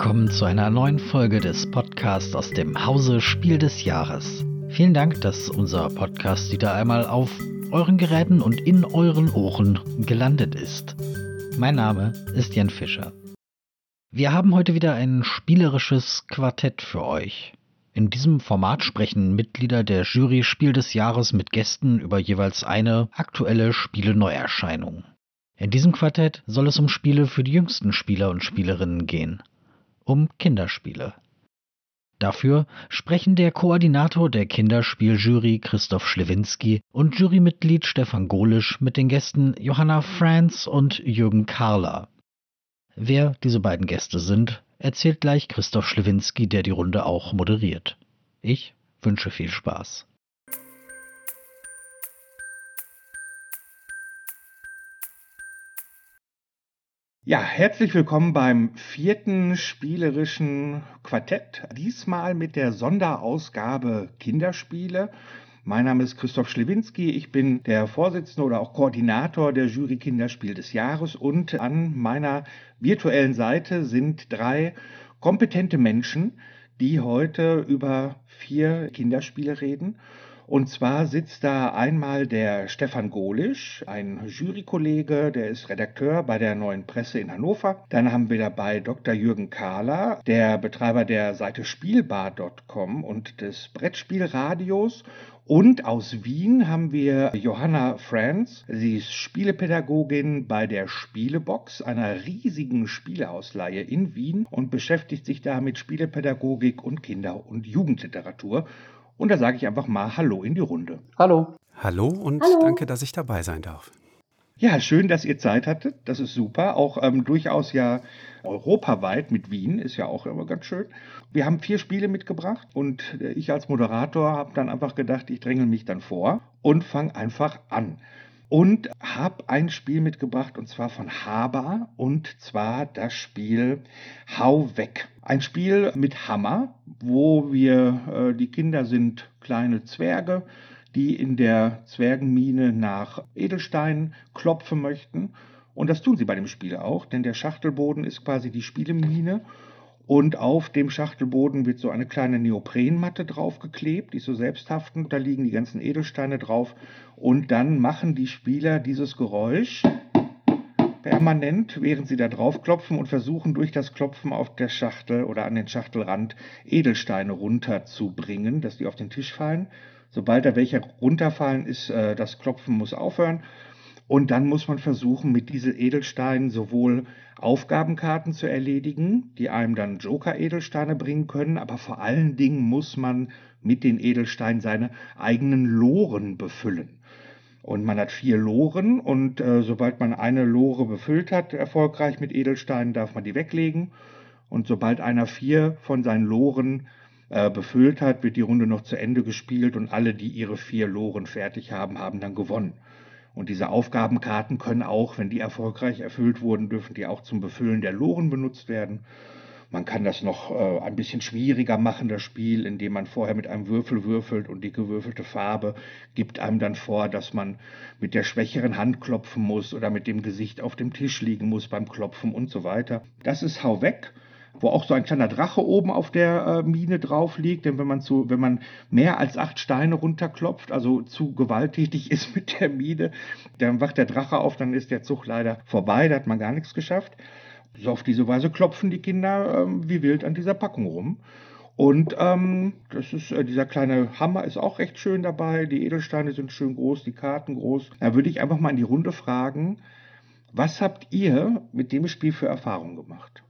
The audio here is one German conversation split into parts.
willkommen zu einer neuen Folge des Podcasts aus dem Hause Spiel des Jahres. Vielen Dank, dass unser Podcast wieder einmal auf euren Geräten und in euren Ohren gelandet ist. Mein Name ist Jan Fischer. Wir haben heute wieder ein spielerisches Quartett für euch. In diesem Format sprechen Mitglieder der Jury Spiel des Jahres mit Gästen über jeweils eine aktuelle Spiele-Neuerscheinung. In diesem Quartett soll es um Spiele für die jüngsten Spieler und Spielerinnen gehen. Um Kinderspiele. Dafür sprechen der Koordinator der Kinderspieljury Christoph Schlewinski und Jurymitglied Stefan Golisch mit den Gästen Johanna Franz und Jürgen Karler. Wer diese beiden Gäste sind, erzählt gleich Christoph Schlewinski, der die Runde auch moderiert. Ich wünsche viel Spaß. Ja, herzlich willkommen beim vierten spielerischen Quartett. Diesmal mit der Sonderausgabe Kinderspiele. Mein Name ist Christoph Schlewinski. Ich bin der Vorsitzende oder auch Koordinator der Jury Kinderspiel des Jahres und an meiner virtuellen Seite sind drei kompetente Menschen, die heute über vier Kinderspiele reden. Und zwar sitzt da einmal der Stefan Golisch, ein Jurykollege, der ist Redakteur bei der Neuen Presse in Hannover. Dann haben wir dabei Dr. Jürgen Kahler, der Betreiber der Seite Spielbar.com und des Brettspielradios. Und aus Wien haben wir Johanna Franz. Sie ist Spielepädagogin bei der Spielebox, einer riesigen Spieleausleihe in Wien und beschäftigt sich da mit Spielepädagogik und Kinder- und Jugendliteratur. Und da sage ich einfach mal Hallo in die Runde. Hallo. Hallo und Hallo. danke, dass ich dabei sein darf. Ja, schön, dass ihr Zeit hattet. Das ist super. Auch ähm, durchaus ja europaweit mit Wien ist ja auch immer ganz schön. Wir haben vier Spiele mitgebracht und äh, ich als Moderator habe dann einfach gedacht, ich dränge mich dann vor und fange einfach an. Und habe ein Spiel mitgebracht und zwar von Haber und zwar das Spiel Hau weg. Ein Spiel mit Hammer, wo wir, äh, die Kinder sind kleine Zwerge, die in der Zwergenmine nach Edelsteinen klopfen möchten. Und das tun sie bei dem Spiel auch, denn der Schachtelboden ist quasi die Spielemine. Und auf dem Schachtelboden wird so eine kleine Neoprenmatte draufgeklebt, die ist so selbsthaftend. Da liegen die ganzen Edelsteine drauf. Und dann machen die Spieler dieses Geräusch permanent, während sie da drauf klopfen und versuchen durch das Klopfen auf der Schachtel oder an den Schachtelrand Edelsteine runterzubringen, dass die auf den Tisch fallen. Sobald da welche runterfallen, ist äh, das Klopfen muss aufhören. Und dann muss man versuchen, mit diesen Edelsteinen sowohl Aufgabenkarten zu erledigen, die einem dann Joker-Edelsteine bringen können, aber vor allen Dingen muss man mit den Edelsteinen seine eigenen Loren befüllen. Und man hat vier Loren und äh, sobald man eine Lore befüllt hat, erfolgreich mit Edelsteinen, darf man die weglegen. Und sobald einer vier von seinen Loren äh, befüllt hat, wird die Runde noch zu Ende gespielt und alle, die ihre vier Loren fertig haben, haben dann gewonnen. Und diese Aufgabenkarten können auch, wenn die erfolgreich erfüllt wurden, dürfen die auch zum Befüllen der Loren benutzt werden. Man kann das noch äh, ein bisschen schwieriger machen, das Spiel, indem man vorher mit einem Würfel würfelt und die gewürfelte Farbe gibt einem dann vor, dass man mit der schwächeren Hand klopfen muss oder mit dem Gesicht auf dem Tisch liegen muss beim Klopfen und so weiter. Das ist Hau weg wo auch so ein kleiner Drache oben auf der äh, Mine drauf liegt. Denn wenn man, zu, wenn man mehr als acht Steine runterklopft, also zu gewalttätig ist mit der Mine, dann wacht der Drache auf, dann ist der Zug leider vorbei, da hat man gar nichts geschafft. So auf diese Weise klopfen die Kinder ähm, wie wild an dieser Packung rum. Und ähm, das ist, äh, dieser kleine Hammer ist auch recht schön dabei. Die Edelsteine sind schön groß, die Karten groß. Da würde ich einfach mal in die Runde fragen, was habt ihr mit dem Spiel für Erfahrungen gemacht?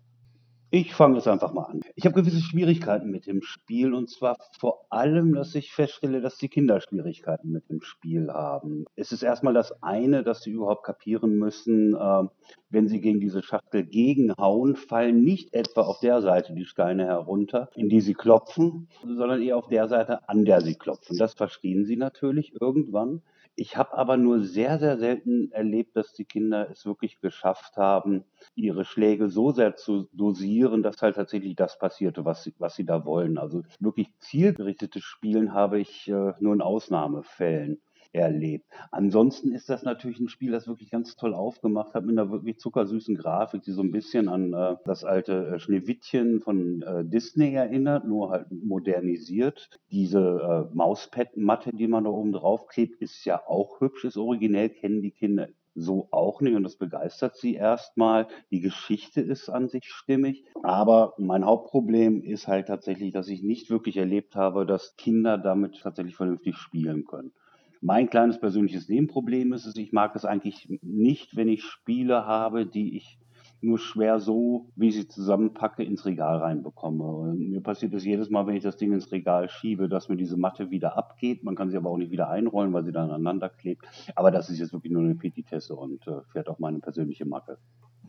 Ich fange jetzt einfach mal an. Ich habe gewisse Schwierigkeiten mit dem Spiel und zwar vor allem, dass ich feststelle, dass die Kinder Schwierigkeiten mit dem Spiel haben. Es ist erstmal das eine, dass sie überhaupt kapieren müssen, äh, wenn sie gegen diese Schachtel gegenhauen, fallen nicht etwa auf der Seite die Steine herunter, in die sie klopfen, sondern eher auf der Seite, an der sie klopfen. Das verstehen sie natürlich irgendwann. Ich habe aber nur sehr, sehr selten erlebt, dass die Kinder es wirklich geschafft haben, ihre Schläge so sehr zu dosieren, dass halt tatsächlich das passierte, was sie, was sie da wollen. Also wirklich zielgerichtetes Spielen habe ich äh, nur in Ausnahmefällen erlebt. Ansonsten ist das natürlich ein Spiel, das wirklich ganz toll aufgemacht hat, mit einer wirklich zuckersüßen Grafik, die so ein bisschen an äh, das alte äh, Schneewittchen von äh, Disney erinnert, nur halt modernisiert. Diese äh, Mauspad-Matte, die man da oben drauf klebt, ist ja auch hübsch, ist originell, kennen die Kinder so auch nicht und das begeistert sie erstmal. Die Geschichte ist an sich stimmig, aber mein Hauptproblem ist halt tatsächlich, dass ich nicht wirklich erlebt habe, dass Kinder damit tatsächlich vernünftig spielen können. Mein kleines persönliches Nebenproblem ist es, ich mag es eigentlich nicht, wenn ich Spiele habe, die ich nur schwer so, wie ich sie zusammenpacke, ins Regal reinbekomme. Und mir passiert es jedes Mal, wenn ich das Ding ins Regal schiebe, dass mir diese Matte wieder abgeht. Man kann sie aber auch nicht wieder einrollen, weil sie dann aneinander klebt. Aber das ist jetzt wirklich nur eine Petitesse und äh, fährt auch meine persönliche Macke.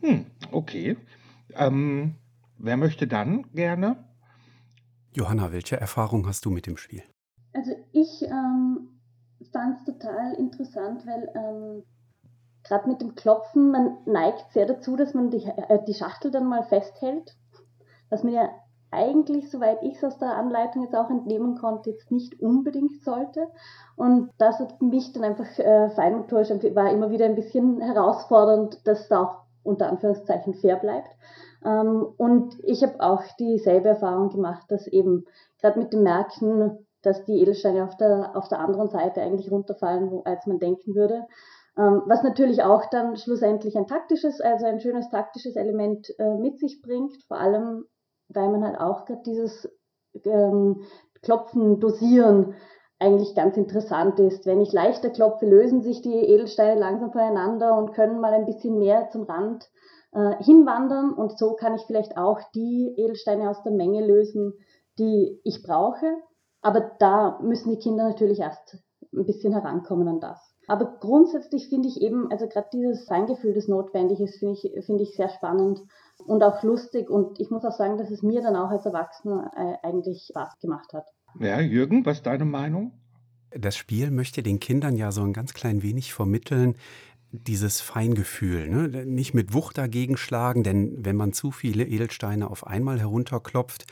Hm, okay. Ähm, wer möchte dann gerne? Johanna, welche Erfahrung hast du mit dem Spiel? Also ich ähm, fand es total interessant, weil ähm, gerade mit dem Klopfen, man neigt sehr dazu, dass man die, äh, die Schachtel dann mal festhält, was man ja eigentlich, soweit ich es aus der Anleitung jetzt auch entnehmen konnte, jetzt nicht unbedingt sollte. Und das hat mich dann einfach äh, feinmotorisch war immer wieder ein bisschen herausfordernd, dass es auch unter Anführungszeichen fair bleibt. Ähm, und ich habe auch dieselbe Erfahrung gemacht, dass eben gerade mit dem Merken, dass die Edelsteine auf der, auf der anderen Seite eigentlich runterfallen, wo, als man denken würde. Ähm, was natürlich auch dann schlussendlich ein taktisches, also ein schönes taktisches Element äh, mit sich bringt, vor allem weil man halt auch gerade dieses ähm, Klopfen, Dosieren eigentlich ganz interessant ist. Wenn ich leichter klopfe, lösen sich die Edelsteine langsam voneinander und können mal ein bisschen mehr zum Rand äh, hinwandern und so kann ich vielleicht auch die Edelsteine aus der Menge lösen, die ich brauche. Aber da müssen die Kinder natürlich erst ein bisschen herankommen an das. Aber grundsätzlich finde ich eben, also gerade dieses Feingefühl, das notwendig ist, finde ich, finde ich sehr spannend und auch lustig. Und ich muss auch sagen, dass es mir dann auch als Erwachsener äh, eigentlich Spaß gemacht hat. Ja, Jürgen, was ist deine Meinung? Das Spiel möchte den Kindern ja so ein ganz klein wenig vermitteln, dieses Feingefühl, ne? nicht mit Wucht dagegen schlagen, denn wenn man zu viele Edelsteine auf einmal herunterklopft,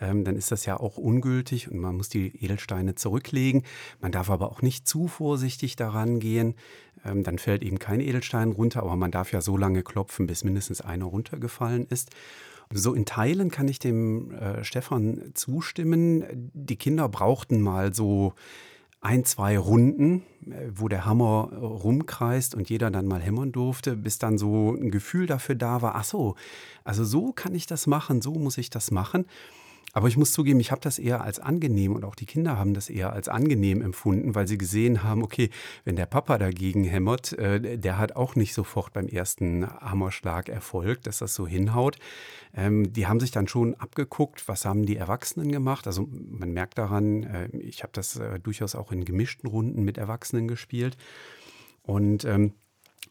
ähm, dann ist das ja auch ungültig und man muss die Edelsteine zurücklegen. Man darf aber auch nicht zu vorsichtig daran gehen, ähm, dann fällt eben kein Edelstein runter, aber man darf ja so lange klopfen, bis mindestens einer runtergefallen ist. So in Teilen kann ich dem äh, Stefan zustimmen. Die Kinder brauchten mal so ein, zwei Runden, äh, wo der Hammer äh, rumkreist und jeder dann mal hämmern durfte, bis dann so ein Gefühl dafür da war, ach so, also so kann ich das machen, so muss ich das machen. Aber ich muss zugeben, ich habe das eher als angenehm und auch die Kinder haben das eher als angenehm empfunden, weil sie gesehen haben, okay, wenn der Papa dagegen hämmert, äh, der hat auch nicht sofort beim ersten Hammerschlag Erfolg, dass das so hinhaut. Ähm, die haben sich dann schon abgeguckt, was haben die Erwachsenen gemacht. Also man merkt daran, äh, ich habe das äh, durchaus auch in gemischten Runden mit Erwachsenen gespielt. Und ähm,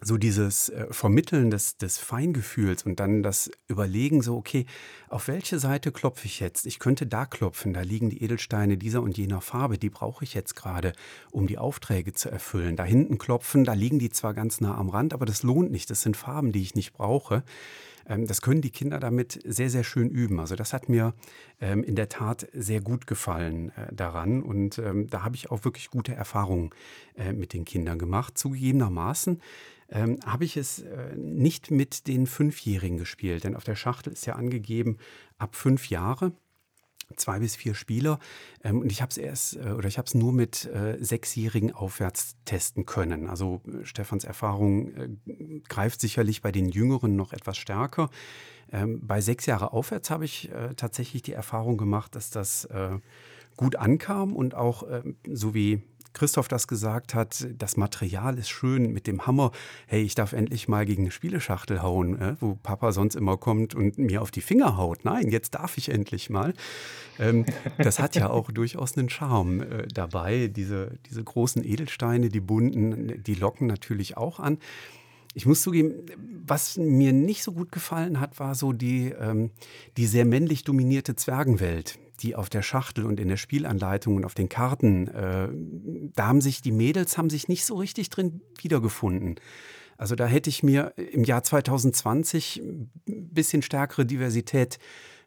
so dieses äh, Vermitteln des, des Feingefühls und dann das Überlegen, so, okay, auf welche Seite klopfe ich jetzt? Ich könnte da klopfen, da liegen die Edelsteine dieser und jener Farbe, die brauche ich jetzt gerade, um die Aufträge zu erfüllen. Da hinten klopfen, da liegen die zwar ganz nah am Rand, aber das lohnt nicht, das sind Farben, die ich nicht brauche. Ähm, das können die Kinder damit sehr, sehr schön üben. Also das hat mir ähm, in der Tat sehr gut gefallen äh, daran und ähm, da habe ich auch wirklich gute Erfahrungen äh, mit den Kindern gemacht. Zugegebenermaßen ähm, habe ich es äh, nicht mit den Fünfjährigen gespielt, denn auf der Schachtel ist ja angegeben ab fünf Jahre zwei bis vier Spieler. Ähm, und ich habe es erst äh, oder ich habe es nur mit äh, Sechsjährigen aufwärts testen können. Also äh, Stefans Erfahrung äh, greift sicherlich bei den Jüngeren noch etwas stärker. Ähm, bei sechs Jahre aufwärts habe ich äh, tatsächlich die Erfahrung gemacht, dass das äh, gut ankam und auch ähm, so wie Christoph das gesagt hat, das Material ist schön mit dem Hammer. Hey, ich darf endlich mal gegen eine Spieleschachtel hauen, äh, wo Papa sonst immer kommt und mir auf die Finger haut. Nein, jetzt darf ich endlich mal. Ähm, das hat ja auch durchaus einen Charme äh, dabei. Diese, diese großen Edelsteine, die bunten, die locken natürlich auch an. Ich muss zugeben, was mir nicht so gut gefallen hat, war so die, ähm, die sehr männlich dominierte Zwergenwelt die auf der Schachtel und in der Spielanleitung und auf den Karten, äh, da haben sich die Mädels haben sich nicht so richtig drin wiedergefunden. Also da hätte ich mir im Jahr 2020 ein bisschen stärkere Diversität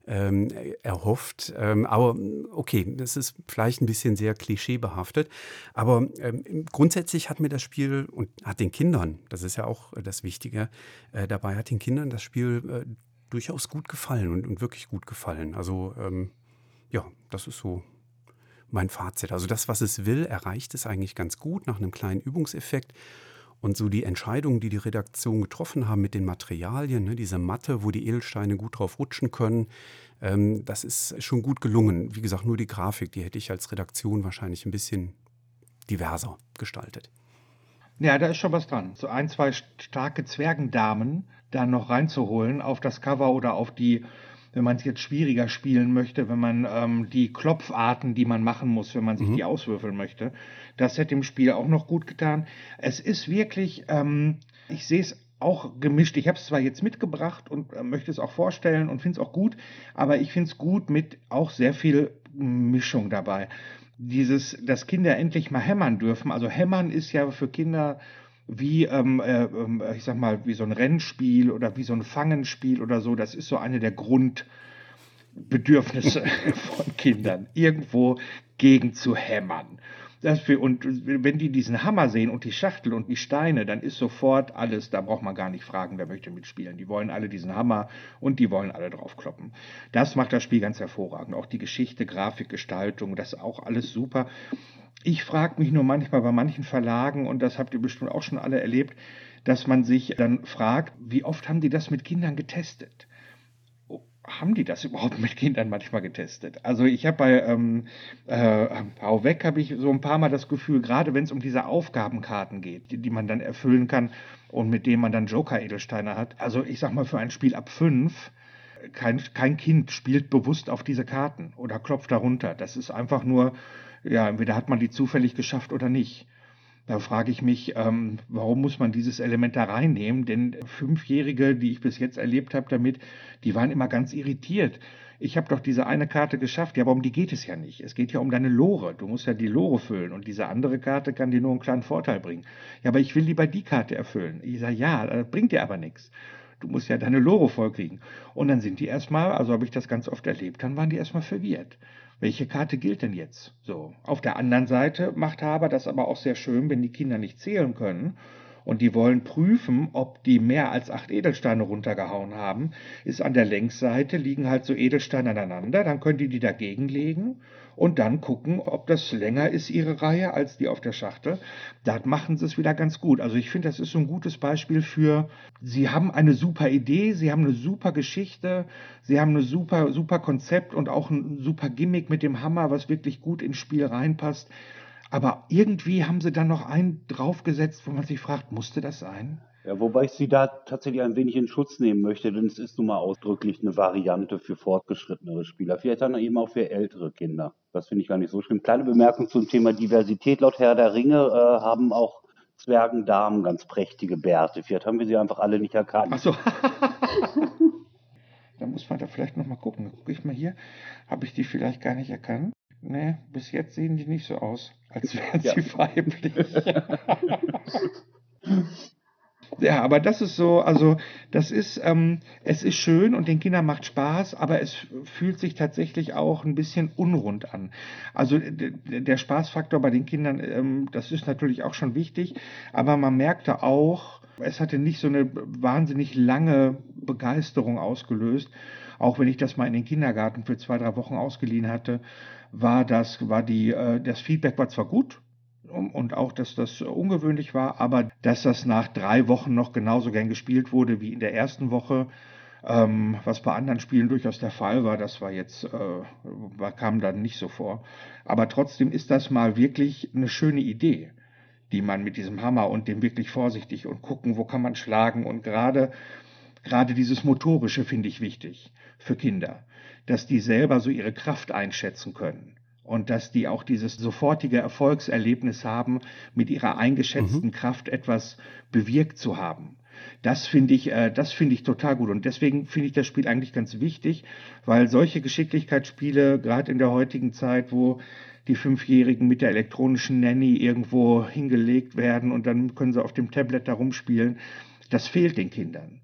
ähm, erhofft. Ähm, aber okay, das ist vielleicht ein bisschen sehr klischeebehaftet. Aber ähm, grundsätzlich hat mir das Spiel und hat den Kindern, das ist ja auch das Wichtige, äh, dabei hat den Kindern das Spiel äh, durchaus gut gefallen und, und, wirklich gut gefallen. Also ähm, ja, das ist so mein Fazit. Also das, was es will, erreicht es eigentlich ganz gut nach einem kleinen Übungseffekt. Und so die Entscheidungen, die die Redaktion getroffen haben mit den Materialien, ne, diese Matte, wo die Edelsteine gut drauf rutschen können, ähm, das ist schon gut gelungen. Wie gesagt, nur die Grafik, die hätte ich als Redaktion wahrscheinlich ein bisschen diverser gestaltet. Ja, da ist schon was dran. So ein, zwei starke Zwergendamen da noch reinzuholen auf das Cover oder auf die wenn man es jetzt schwieriger spielen möchte, wenn man ähm, die Klopfarten, die man machen muss, wenn man sich mhm. die auswürfeln möchte. Das hätte dem Spiel auch noch gut getan. Es ist wirklich, ähm, ich sehe es auch gemischt. Ich habe es zwar jetzt mitgebracht und äh, möchte es auch vorstellen und finde es auch gut, aber ich finde es gut mit auch sehr viel Mischung dabei. Dieses, dass Kinder endlich mal hämmern dürfen. Also hämmern ist ja für Kinder wie, ähm, äh, ähm, ich sag mal, wie so ein Rennspiel oder wie so ein Fangenspiel oder so. Das ist so eine der Grundbedürfnisse von Kindern, irgendwo gegen zu hämmern. Das wir, und wenn die diesen Hammer sehen und die Schachtel und die Steine, dann ist sofort alles, da braucht man gar nicht fragen, wer möchte mitspielen. Die wollen alle diesen Hammer und die wollen alle draufkloppen. Das macht das Spiel ganz hervorragend. Auch die Geschichte, Grafik, Gestaltung, das ist auch alles super. Ich frage mich nur manchmal bei manchen Verlagen, und das habt ihr bestimmt auch schon alle erlebt, dass man sich dann fragt, wie oft haben die das mit Kindern getestet? Haben die das überhaupt mit Kindern manchmal getestet? Also ich habe bei ähm, äh, Hau weg habe ich so ein paar Mal das Gefühl, gerade wenn es um diese Aufgabenkarten geht, die, die, man dann erfüllen kann und mit denen man dann Joker-Edelsteine hat. Also ich sag mal, für ein Spiel ab fünf, kein, kein Kind spielt bewusst auf diese Karten oder klopft darunter. Das ist einfach nur ja, entweder hat man die zufällig geschafft oder nicht. Da frage ich mich, ähm, warum muss man dieses Element da reinnehmen? Denn Fünfjährige, die ich bis jetzt erlebt habe damit, die waren immer ganz irritiert. Ich habe doch diese eine Karte geschafft. Ja, warum die geht es ja nicht? Es geht ja um deine Lore. Du musst ja die Lore füllen und diese andere Karte kann dir nur einen kleinen Vorteil bringen. Ja, aber ich will lieber die Karte erfüllen. Ich sage, ja, das bringt dir aber nichts. Du musst ja deine Lore vollkriegen. Und dann sind die erstmal, also habe ich das ganz oft erlebt, dann waren die erstmal verwirrt welche Karte gilt denn jetzt? So. Auf der anderen Seite macht Haber das aber auch sehr schön, wenn die Kinder nicht zählen können und die wollen prüfen, ob die mehr als acht Edelsteine runtergehauen haben, ist an der Längsseite liegen halt so Edelsteine aneinander, dann können die die dagegen legen und dann gucken, ob das länger ist, ihre Reihe, als die auf der Schachtel. Da machen sie es wieder ganz gut. Also ich finde, das ist so ein gutes Beispiel für, sie haben eine super Idee, sie haben eine super Geschichte, sie haben ein super, super Konzept und auch ein super Gimmick mit dem Hammer, was wirklich gut ins Spiel reinpasst. Aber irgendwie haben sie dann noch einen draufgesetzt, wo man sich fragt, musste das sein? Ja, wobei ich sie da tatsächlich ein wenig in Schutz nehmen möchte, denn es ist nun mal ausdrücklich eine Variante für fortgeschrittenere Spieler. Vielleicht dann eben auch für ältere Kinder. Das finde ich gar nicht so schlimm. Kleine Bemerkung zum Thema Diversität. Laut Herr der Ringe äh, haben auch Zwergendamen ganz prächtige Bärte. Vielleicht haben wir sie einfach alle nicht erkannt. Ach so. da muss man da vielleicht nochmal gucken. Gucke ich mal hier. Habe ich die vielleicht gar nicht erkannt? Nee, bis jetzt sehen die nicht so aus, als wären ja. sie weiblich. Ja, aber das ist so, also das ist, ähm, es ist schön und den Kindern macht Spaß, aber es fühlt sich tatsächlich auch ein bisschen unrund an. Also der Spaßfaktor bei den Kindern, ähm, das ist natürlich auch schon wichtig, aber man merkte auch, es hatte nicht so eine wahnsinnig lange Begeisterung ausgelöst. Auch wenn ich das mal in den Kindergarten für zwei, drei Wochen ausgeliehen hatte, war das, war die, äh, das Feedback war zwar gut, und auch, dass das ungewöhnlich war, aber dass das nach drei Wochen noch genauso gern gespielt wurde wie in der ersten Woche, ähm, was bei anderen Spielen durchaus der Fall war, das war jetzt, äh, kam dann nicht so vor. Aber trotzdem ist das mal wirklich eine schöne Idee, die man mit diesem Hammer und dem wirklich vorsichtig und gucken, wo kann man schlagen und gerade, gerade dieses Motorische finde ich wichtig für Kinder, dass die selber so ihre Kraft einschätzen können und dass die auch dieses sofortige Erfolgserlebnis haben, mit ihrer eingeschätzten mhm. Kraft etwas bewirkt zu haben. Das finde ich, äh, das finde ich total gut und deswegen finde ich das Spiel eigentlich ganz wichtig, weil solche Geschicklichkeitsspiele gerade in der heutigen Zeit, wo die Fünfjährigen mit der elektronischen Nanny irgendwo hingelegt werden und dann können sie auf dem Tablet da rumspielen, das fehlt den Kindern.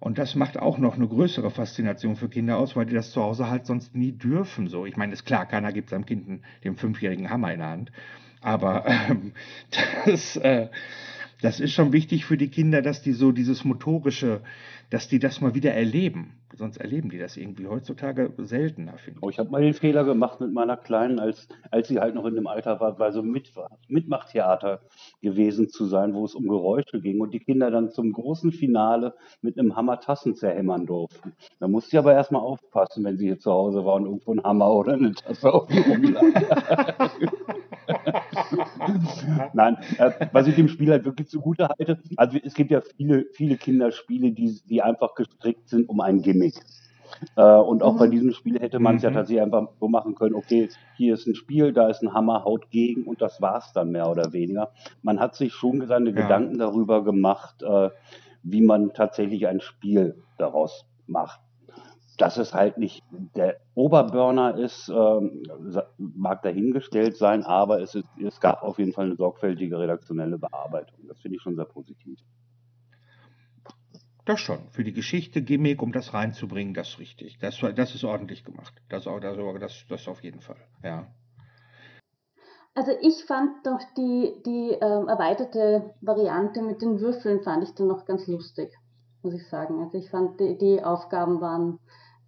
Und das macht auch noch eine größere Faszination für Kinder aus, weil die das zu Hause halt sonst nie dürfen. So, ich meine, ist klar, keiner gibt seinem Kind den fünfjährigen Hammer in der Hand. Aber ähm, das, äh, das ist schon wichtig für die Kinder, dass die so dieses motorische, dass die das mal wieder erleben. Sonst erleben die das irgendwie heutzutage seltener, finde ich. Oh, ich habe mal den Fehler gemacht mit meiner Kleinen, als, als sie halt noch in dem Alter war, bei so mit, Mitmachtheater gewesen zu sein, wo es um Geräusche ging und die Kinder dann zum großen Finale mit einem Hammer Tassen zerhämmern durften. Da musste ich aber erstmal aufpassen, wenn sie hier zu Hause war und irgendwo ein Hammer oder eine Tasse auf dem rumlag. Nein, äh, was ich dem Spiel halt wirklich zugute halte, also es gibt ja viele, viele Kinderspiele, die, die einfach gestrickt sind um ein Gimmick. Äh, und auch mhm. bei diesem Spiel hätte man es mhm. ja tatsächlich einfach so machen können, okay, hier ist ein Spiel, da ist ein Hammer, haut gegen und das war es dann mehr oder weniger. Man hat sich schon seine ja. Gedanken darüber gemacht, äh, wie man tatsächlich ein Spiel daraus macht dass es halt nicht der Oberburner ist, ähm, mag dahingestellt sein, aber es, ist, es gab auf jeden Fall eine sorgfältige redaktionelle Bearbeitung. Das finde ich schon sehr positiv. Das schon. Für die Geschichte, Gimmick, um das reinzubringen, das ist richtig. Das, das ist ordentlich gemacht. Das, das, das, das auf jeden Fall, ja. Also ich fand doch die, die ähm, erweiterte Variante mit den Würfeln fand ich dann noch ganz lustig, muss ich sagen. Also ich fand die, die Aufgaben waren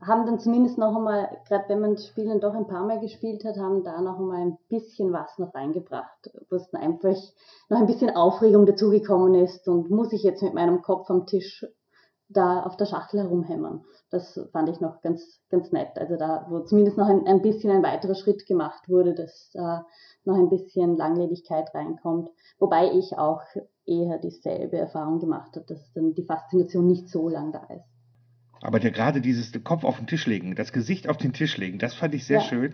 haben dann zumindest noch einmal, gerade wenn man das Spiel dann doch ein paar Mal gespielt hat, haben da noch einmal ein bisschen was noch reingebracht, wo es dann einfach noch ein bisschen Aufregung dazugekommen ist und muss ich jetzt mit meinem Kopf am Tisch da auf der Schachtel herumhämmern. Das fand ich noch ganz, ganz nett. Also da, wo zumindest noch ein, ein bisschen ein weiterer Schritt gemacht wurde, dass da noch ein bisschen Langlebigkeit reinkommt. Wobei ich auch eher dieselbe Erfahrung gemacht habe, dass dann die Faszination nicht so lang da ist. Aber der, gerade dieses Kopf auf den Tisch legen, das Gesicht auf den Tisch legen, das fand ich sehr ja. schön.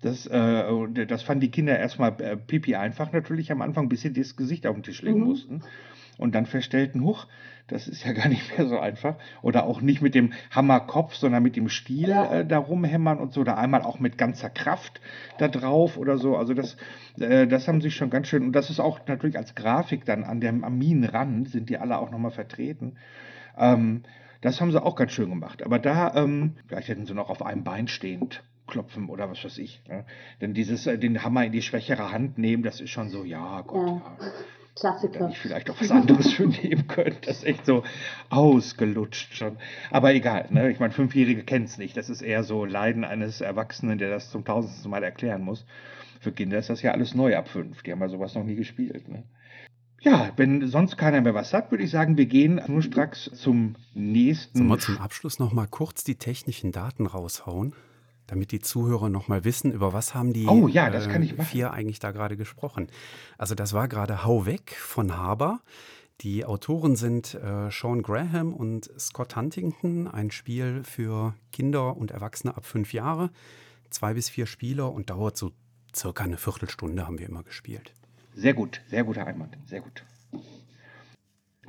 Das, äh, das fanden die Kinder erstmal äh, pipi einfach natürlich am Anfang, bis sie das Gesicht auf den Tisch legen mhm. mussten. Und dann feststellten, huch, das ist ja gar nicht mehr so einfach. Oder auch nicht mit dem Hammerkopf, sondern mit dem Stiel ja. äh, da rumhämmern und so. Oder einmal auch mit ganzer Kraft da drauf oder so. Also das, äh, das haben sie schon ganz schön. Und das ist auch natürlich als Grafik dann an dem am Minenrand, sind die alle auch nochmal vertreten. Ähm, das haben sie auch ganz schön gemacht. Aber da, ähm, vielleicht hätten sie noch auf einem Bein stehend klopfen oder was weiß ich. Ne? Denn dieses, äh, den Hammer in die schwächere Hand nehmen, das ist schon so, ja, Gott, ja. ja. Klassiker. Hätte ich vielleicht auch was anderes für nehmen können. Das ist echt so ausgelutscht schon. Aber egal, ne? ich meine, Fünfjährige kennen es nicht. Das ist eher so Leiden eines Erwachsenen, der das zum tausendsten Mal erklären muss. Für Kinder ist das ja alles neu ab fünf. Die haben ja sowas noch nie gespielt. Ne? Ja, wenn sonst keiner mehr was hat, würde ich sagen, wir gehen nur stracks zum nächsten. Sollen wir zum Abschluss noch mal kurz die technischen Daten raushauen, damit die Zuhörer noch mal wissen, über was haben die oh, ja, das kann ich äh, vier eigentlich da gerade gesprochen. Also das war gerade Hau weg von Haber. Die Autoren sind äh, Sean Graham und Scott Huntington, ein Spiel für Kinder und Erwachsene ab fünf Jahre, zwei bis vier Spieler und dauert so circa eine Viertelstunde haben wir immer gespielt. Sehr gut, sehr guter Einwand, sehr gut.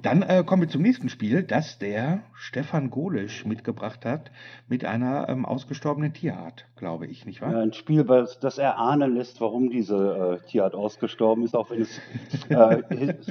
Dann äh, kommen wir zum nächsten Spiel, das der Stefan Golisch mitgebracht hat mit einer ähm, ausgestorbenen Tierart, glaube ich, nicht wahr? Ja, ein Spiel, das erahnen lässt, warum diese äh, Tierart ausgestorben ist, auch wenn es äh,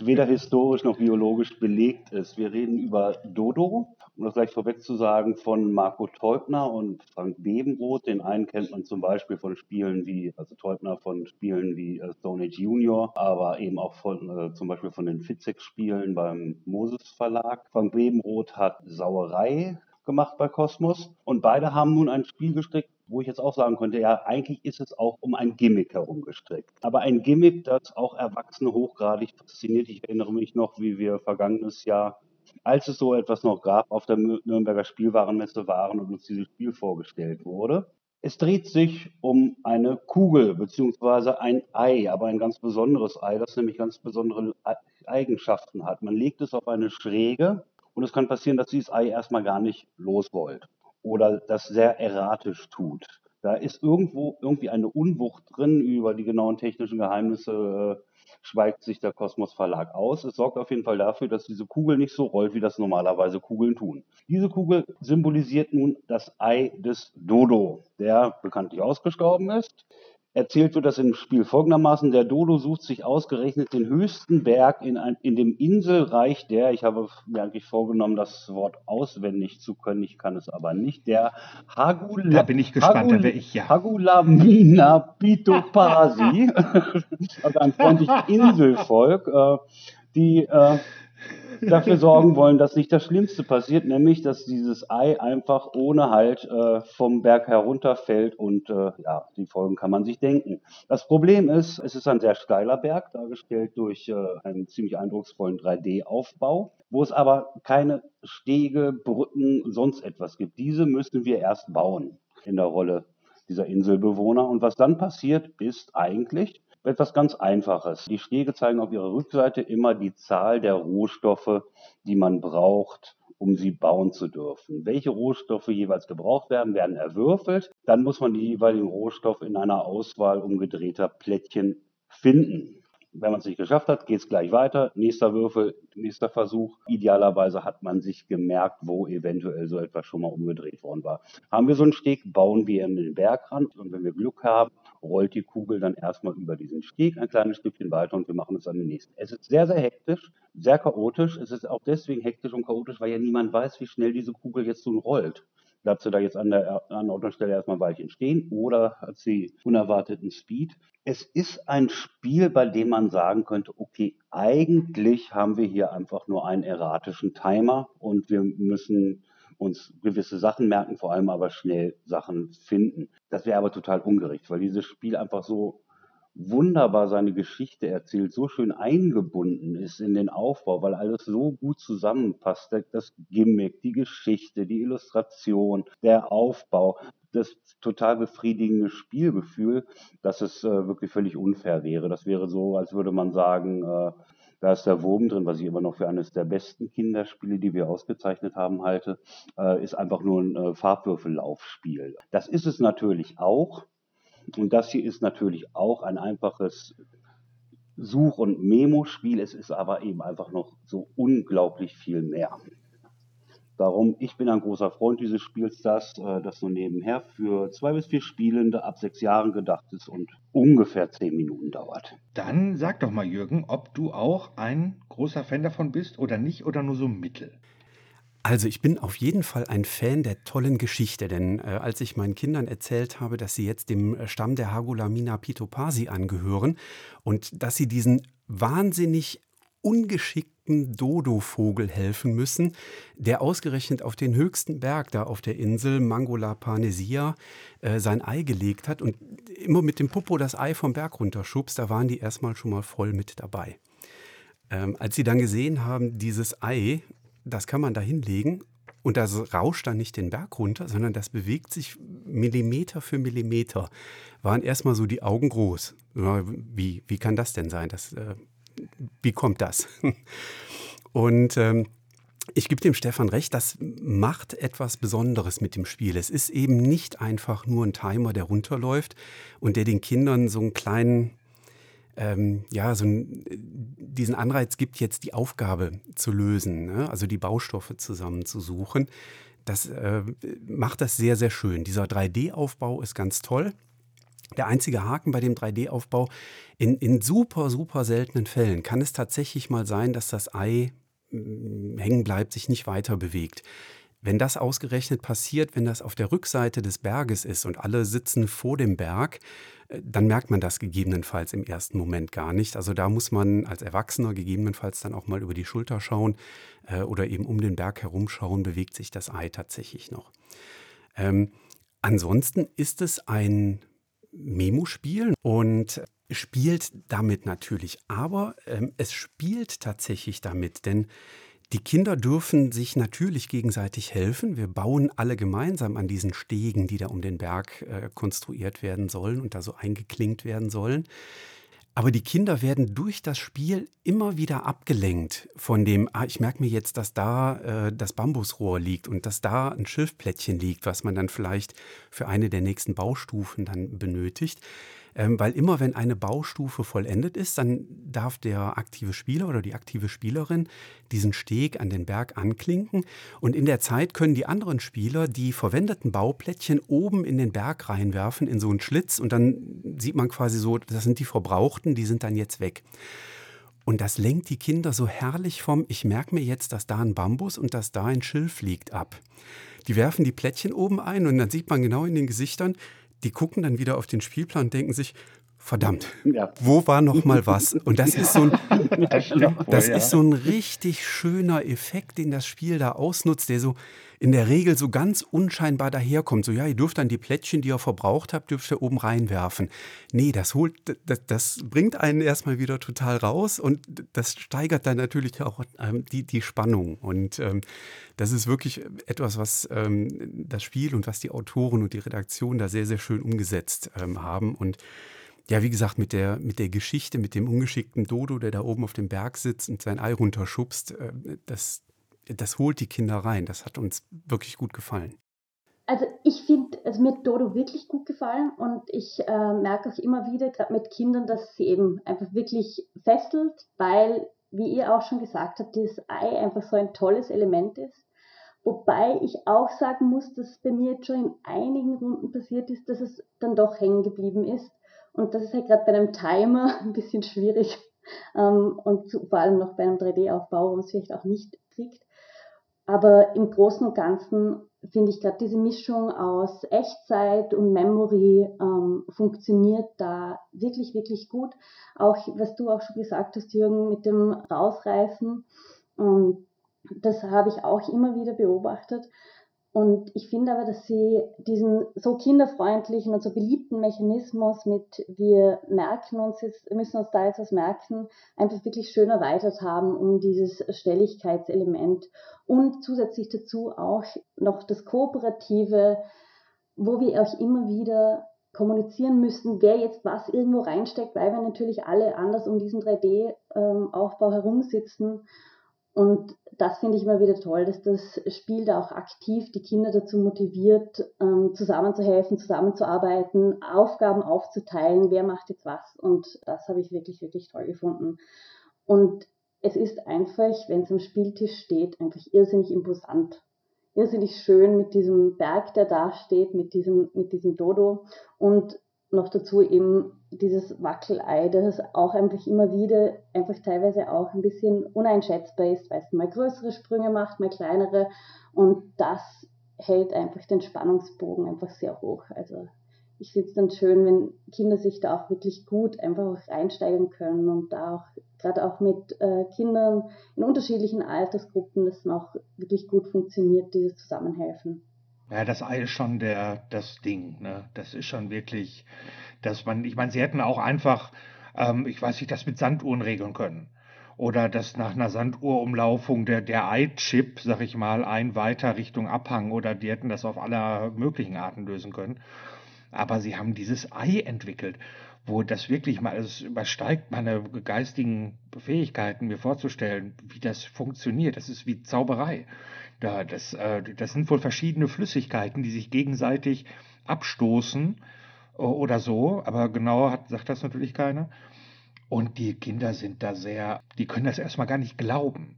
weder historisch noch biologisch belegt ist. Wir reden über Dodo, um das gleich vorweg zu sagen, von Marco Teubner und Frank Bebenroth. Den einen kennt man zum Beispiel von Spielen wie, also Teubner von Spielen wie äh, Stone Age Junior, aber eben auch von äh, zum Beispiel von den Fitzek-Spielen beim Moses Verlag. Frank Bebenroth hat Sauerei gemacht bei Kosmos und beide haben nun ein Spiel gestrickt, wo ich jetzt auch sagen könnte, ja, eigentlich ist es auch um ein Gimmick herumgestrickt. Aber ein Gimmick, das auch Erwachsene hochgradig fasziniert. Ich erinnere mich noch, wie wir vergangenes Jahr als es so etwas noch gab, auf der Nürnberger Spielwarenmesse waren und uns dieses Spiel vorgestellt wurde. Es dreht sich um eine Kugel beziehungsweise ein Ei, aber ein ganz besonderes Ei, das nämlich ganz besondere Eigenschaften hat. Man legt es auf eine Schräge und es kann passieren, dass dieses Ei erstmal gar nicht los wollt oder das sehr erratisch tut. Da ist irgendwo irgendwie eine Unwucht drin über die genauen technischen Geheimnisse äh, schweigt sich der Kosmos Verlag aus. Es sorgt auf jeden Fall dafür, dass diese Kugel nicht so rollt, wie das normalerweise Kugeln tun. Diese Kugel symbolisiert nun das Ei des Dodo, der bekanntlich ausgestorben ist. Erzählt wird das im Spiel folgendermaßen. Der Dodo sucht sich ausgerechnet den höchsten Berg in, ein, in dem Inselreich der, ich habe mir eigentlich vorgenommen, das Wort auswendig zu können, ich kann es aber nicht, der Hagula, da bin ich gespannt, Hagul, da ich, ja. Hagulamina Pitopasi, also ein freundliches Inselvolk, äh, die äh, dafür sorgen wollen, dass nicht das Schlimmste passiert, nämlich dass dieses Ei einfach ohne Halt äh, vom Berg herunterfällt und äh, ja, die Folgen kann man sich denken. Das Problem ist, es ist ein sehr steiler Berg, dargestellt durch äh, einen ziemlich eindrucksvollen 3D-Aufbau, wo es aber keine Stege, Brücken, sonst etwas gibt. Diese müssen wir erst bauen in der Rolle dieser Inselbewohner. Und was dann passiert, ist eigentlich, etwas ganz Einfaches. Die Stege zeigen auf ihrer Rückseite immer die Zahl der Rohstoffe, die man braucht, um sie bauen zu dürfen. Welche Rohstoffe jeweils gebraucht werden, werden erwürfelt. Dann muss man die jeweiligen Rohstoffe in einer Auswahl umgedrehter Plättchen finden. Wenn man es nicht geschafft hat, geht es gleich weiter. Nächster Würfel, nächster Versuch. Idealerweise hat man sich gemerkt, wo eventuell so etwas schon mal umgedreht worden war. Haben wir so einen Steg, bauen wir in den Bergrand und wenn wir Glück haben, rollt die Kugel dann erstmal über diesen Steg ein kleines Stückchen weiter und wir machen es an den nächsten. Es ist sehr, sehr hektisch, sehr chaotisch. Es ist auch deswegen hektisch und chaotisch, weil ja niemand weiß, wie schnell diese Kugel jetzt nun rollt. Bleibt sie da jetzt an der, an der Autostelle erstmal ein Weilchen stehen oder hat sie unerwarteten Speed? Es ist ein Spiel, bei dem man sagen könnte, okay, eigentlich haben wir hier einfach nur einen erratischen Timer und wir müssen uns gewisse Sachen merken, vor allem aber schnell Sachen finden. Das wäre aber total ungerecht, weil dieses Spiel einfach so wunderbar seine Geschichte erzählt, so schön eingebunden ist in den Aufbau, weil alles so gut zusammenpasst. Das Gimmick, die Geschichte, die Illustration, der Aufbau, das total befriedigende Spielgefühl, dass es äh, wirklich völlig unfair wäre. Das wäre so, als würde man sagen, äh, da ist der Wurm drin, was ich immer noch für eines der besten Kinderspiele, die wir ausgezeichnet haben, halte, äh, ist einfach nur ein äh, Farbwürfellaufspiel. Das ist es natürlich auch. Und das hier ist natürlich auch ein einfaches Such- und Memo-Spiel. Es ist aber eben einfach noch so unglaublich viel mehr. Darum, ich bin ein großer Freund dieses Spiels, das, äh, das so nebenher für zwei bis vier Spielende ab sechs Jahren gedacht ist und ungefähr zehn Minuten dauert. Dann sag doch mal, Jürgen, ob du auch ein großer Fan davon bist oder nicht oder nur so mittel. Also ich bin auf jeden Fall ein Fan der tollen Geschichte, denn äh, als ich meinen Kindern erzählt habe, dass sie jetzt dem Stamm der Hagulamina pitopasi angehören und dass sie diesen wahnsinnig ungeschickten Dodo-Vogel helfen müssen, der ausgerechnet auf den höchsten Berg da auf der Insel Mangola Parnesia äh, sein Ei gelegt hat und immer mit dem Popo das Ei vom Berg runterschubst, da waren die erstmal schon mal voll mit dabei. Ähm, als sie dann gesehen haben, dieses Ei das kann man da hinlegen und das rauscht dann nicht den Berg runter, sondern das bewegt sich Millimeter für Millimeter. Waren erstmal so die Augen groß. Wie, wie kann das denn sein? Das, äh, wie kommt das? Und ähm, ich gebe dem Stefan recht, das macht etwas Besonderes mit dem Spiel. Es ist eben nicht einfach nur ein Timer, der runterläuft und der den Kindern so einen kleinen ähm, ja, so ein, diesen Anreiz gibt, jetzt die Aufgabe zu lösen, ne? also die Baustoffe zusammenzusuchen. Das äh, macht das sehr, sehr schön. Dieser 3D-Aufbau ist ganz toll. Der einzige Haken bei dem 3D-Aufbau, in, in super, super seltenen Fällen kann es tatsächlich mal sein, dass das Ei mm, hängen bleibt, sich nicht weiter bewegt. Wenn das ausgerechnet passiert, wenn das auf der Rückseite des Berges ist und alle sitzen vor dem Berg, äh, dann merkt man das gegebenenfalls im ersten Moment gar nicht. Also da muss man als Erwachsener gegebenenfalls dann auch mal über die Schulter schauen äh, oder eben um den Berg herumschauen, bewegt sich das Ei tatsächlich noch. Ähm, ansonsten ist es ein Memo-Spiel und spielt damit natürlich, aber ähm, es spielt tatsächlich damit, denn die Kinder dürfen sich natürlich gegenseitig helfen. Wir bauen alle gemeinsam an diesen Stegen, die da um den Berg äh, konstruiert werden sollen und da so eingeklinkt werden sollen. Aber die Kinder werden durch das Spiel immer wieder abgelenkt von dem, ah, ich merke mir jetzt, dass da äh, das Bambusrohr liegt und dass da ein Schilfplättchen liegt, was man dann vielleicht für eine der nächsten Baustufen dann benötigt. Ähm, weil immer wenn eine Baustufe vollendet ist, dann darf der aktive Spieler oder die aktive Spielerin diesen Steg an den Berg anklinken und in der Zeit können die anderen Spieler die verwendeten Bauplättchen oben in den Berg reinwerfen, in so einen Schlitz und dann sieht man quasi so, das sind die verbrauchten, die sind dann jetzt weg. Und das lenkt die Kinder so herrlich vom, ich merke mir jetzt, dass da ein Bambus und dass da ein Schilf liegt ab. Die werfen die Plättchen oben ein und dann sieht man genau in den Gesichtern, die gucken dann wieder auf den Spielplan und denken sich, verdammt, ja. wo war noch mal was? Und das ist so ein, das ist so ein richtig schöner Effekt, den das Spiel da ausnutzt, der so in der Regel so ganz unscheinbar daherkommt. So, ja, ihr dürft dann die Plättchen, die ihr verbraucht habt, dürft ihr oben reinwerfen. Nee, das holt, das, das bringt einen erstmal wieder total raus und das steigert dann natürlich auch ähm, die, die Spannung. Und ähm, das ist wirklich etwas, was ähm, das Spiel und was die Autoren und die Redaktion da sehr, sehr schön umgesetzt ähm, haben. Und ja, wie gesagt, mit der, mit der Geschichte, mit dem ungeschickten Dodo, der da oben auf dem Berg sitzt und sein Ei runterschubst, äh, das, das holt die Kinder rein. Das hat uns wirklich gut gefallen. Also ich finde, also mir hat Dodo wirklich gut gefallen und ich äh, merke auch immer wieder, gerade mit Kindern, dass sie eben einfach wirklich fesselt, weil, wie ihr auch schon gesagt habt, dieses Ei einfach so ein tolles Element ist. Wobei ich auch sagen muss, dass bei mir jetzt schon in einigen Runden passiert ist, dass es dann doch hängen geblieben ist. Und das ist halt gerade bei einem Timer ein bisschen schwierig. Ähm, und zu, vor allem noch bei einem 3D-Aufbau, wo man es vielleicht auch nicht kriegt. Aber im Großen und Ganzen finde ich gerade diese Mischung aus Echtzeit und Memory ähm, funktioniert da wirklich, wirklich gut. Auch was du auch schon gesagt hast, Jürgen, mit dem Rausreißen. Ähm, das habe ich auch immer wieder beobachtet. Und ich finde aber, dass sie diesen so kinderfreundlichen und so beliebten Mechanismus mit wir merken uns jetzt, müssen uns da jetzt was merken, einfach wirklich schön erweitert haben um dieses Stelligkeitselement. Und zusätzlich dazu auch noch das Kooperative, wo wir auch immer wieder kommunizieren müssen, wer jetzt was irgendwo reinsteckt, weil wir natürlich alle anders um diesen 3D-Aufbau ähm, herumsitzen und das finde ich immer wieder toll, dass das Spiel da auch aktiv die Kinder dazu motiviert, ähm, zusammenzuhelfen, zusammenzuarbeiten, Aufgaben aufzuteilen, wer macht jetzt was. Und das habe ich wirklich, wirklich toll gefunden. Und es ist einfach, wenn es am Spieltisch steht, einfach irrsinnig imposant. Irrsinnig schön mit diesem Berg, der da steht, mit diesem, mit diesem Dodo. Und noch dazu eben dieses Wackelei, das auch einfach immer wieder einfach teilweise auch ein bisschen uneinschätzbar ist, weil es mal größere Sprünge macht, mal kleinere und das hält einfach den Spannungsbogen einfach sehr hoch. Also ich finde es dann schön, wenn Kinder sich da auch wirklich gut einfach auch reinsteigen können und da auch gerade auch mit äh, Kindern in unterschiedlichen Altersgruppen das noch wirklich gut funktioniert, dieses Zusammenhelfen. Ja, das Ei ist schon der, das Ding. Ne? Das ist schon wirklich, dass man, ich meine, sie hätten auch einfach, ähm, ich weiß nicht, das mit Sanduhren regeln können. Oder dass nach einer Sanduhrumlaufung der, der Ei-Chip, sag ich mal, ein weiter Richtung Abhang oder die hätten das auf aller möglichen Arten lösen können. Aber sie haben dieses Ei entwickelt, wo das wirklich mal, es übersteigt meine geistigen Fähigkeiten, mir vorzustellen, wie das funktioniert. Das ist wie Zauberei. Da, das, äh, das sind wohl verschiedene Flüssigkeiten, die sich gegenseitig abstoßen oder so, aber genauer hat, sagt das natürlich keiner. Und die Kinder sind da sehr, die können das erstmal gar nicht glauben.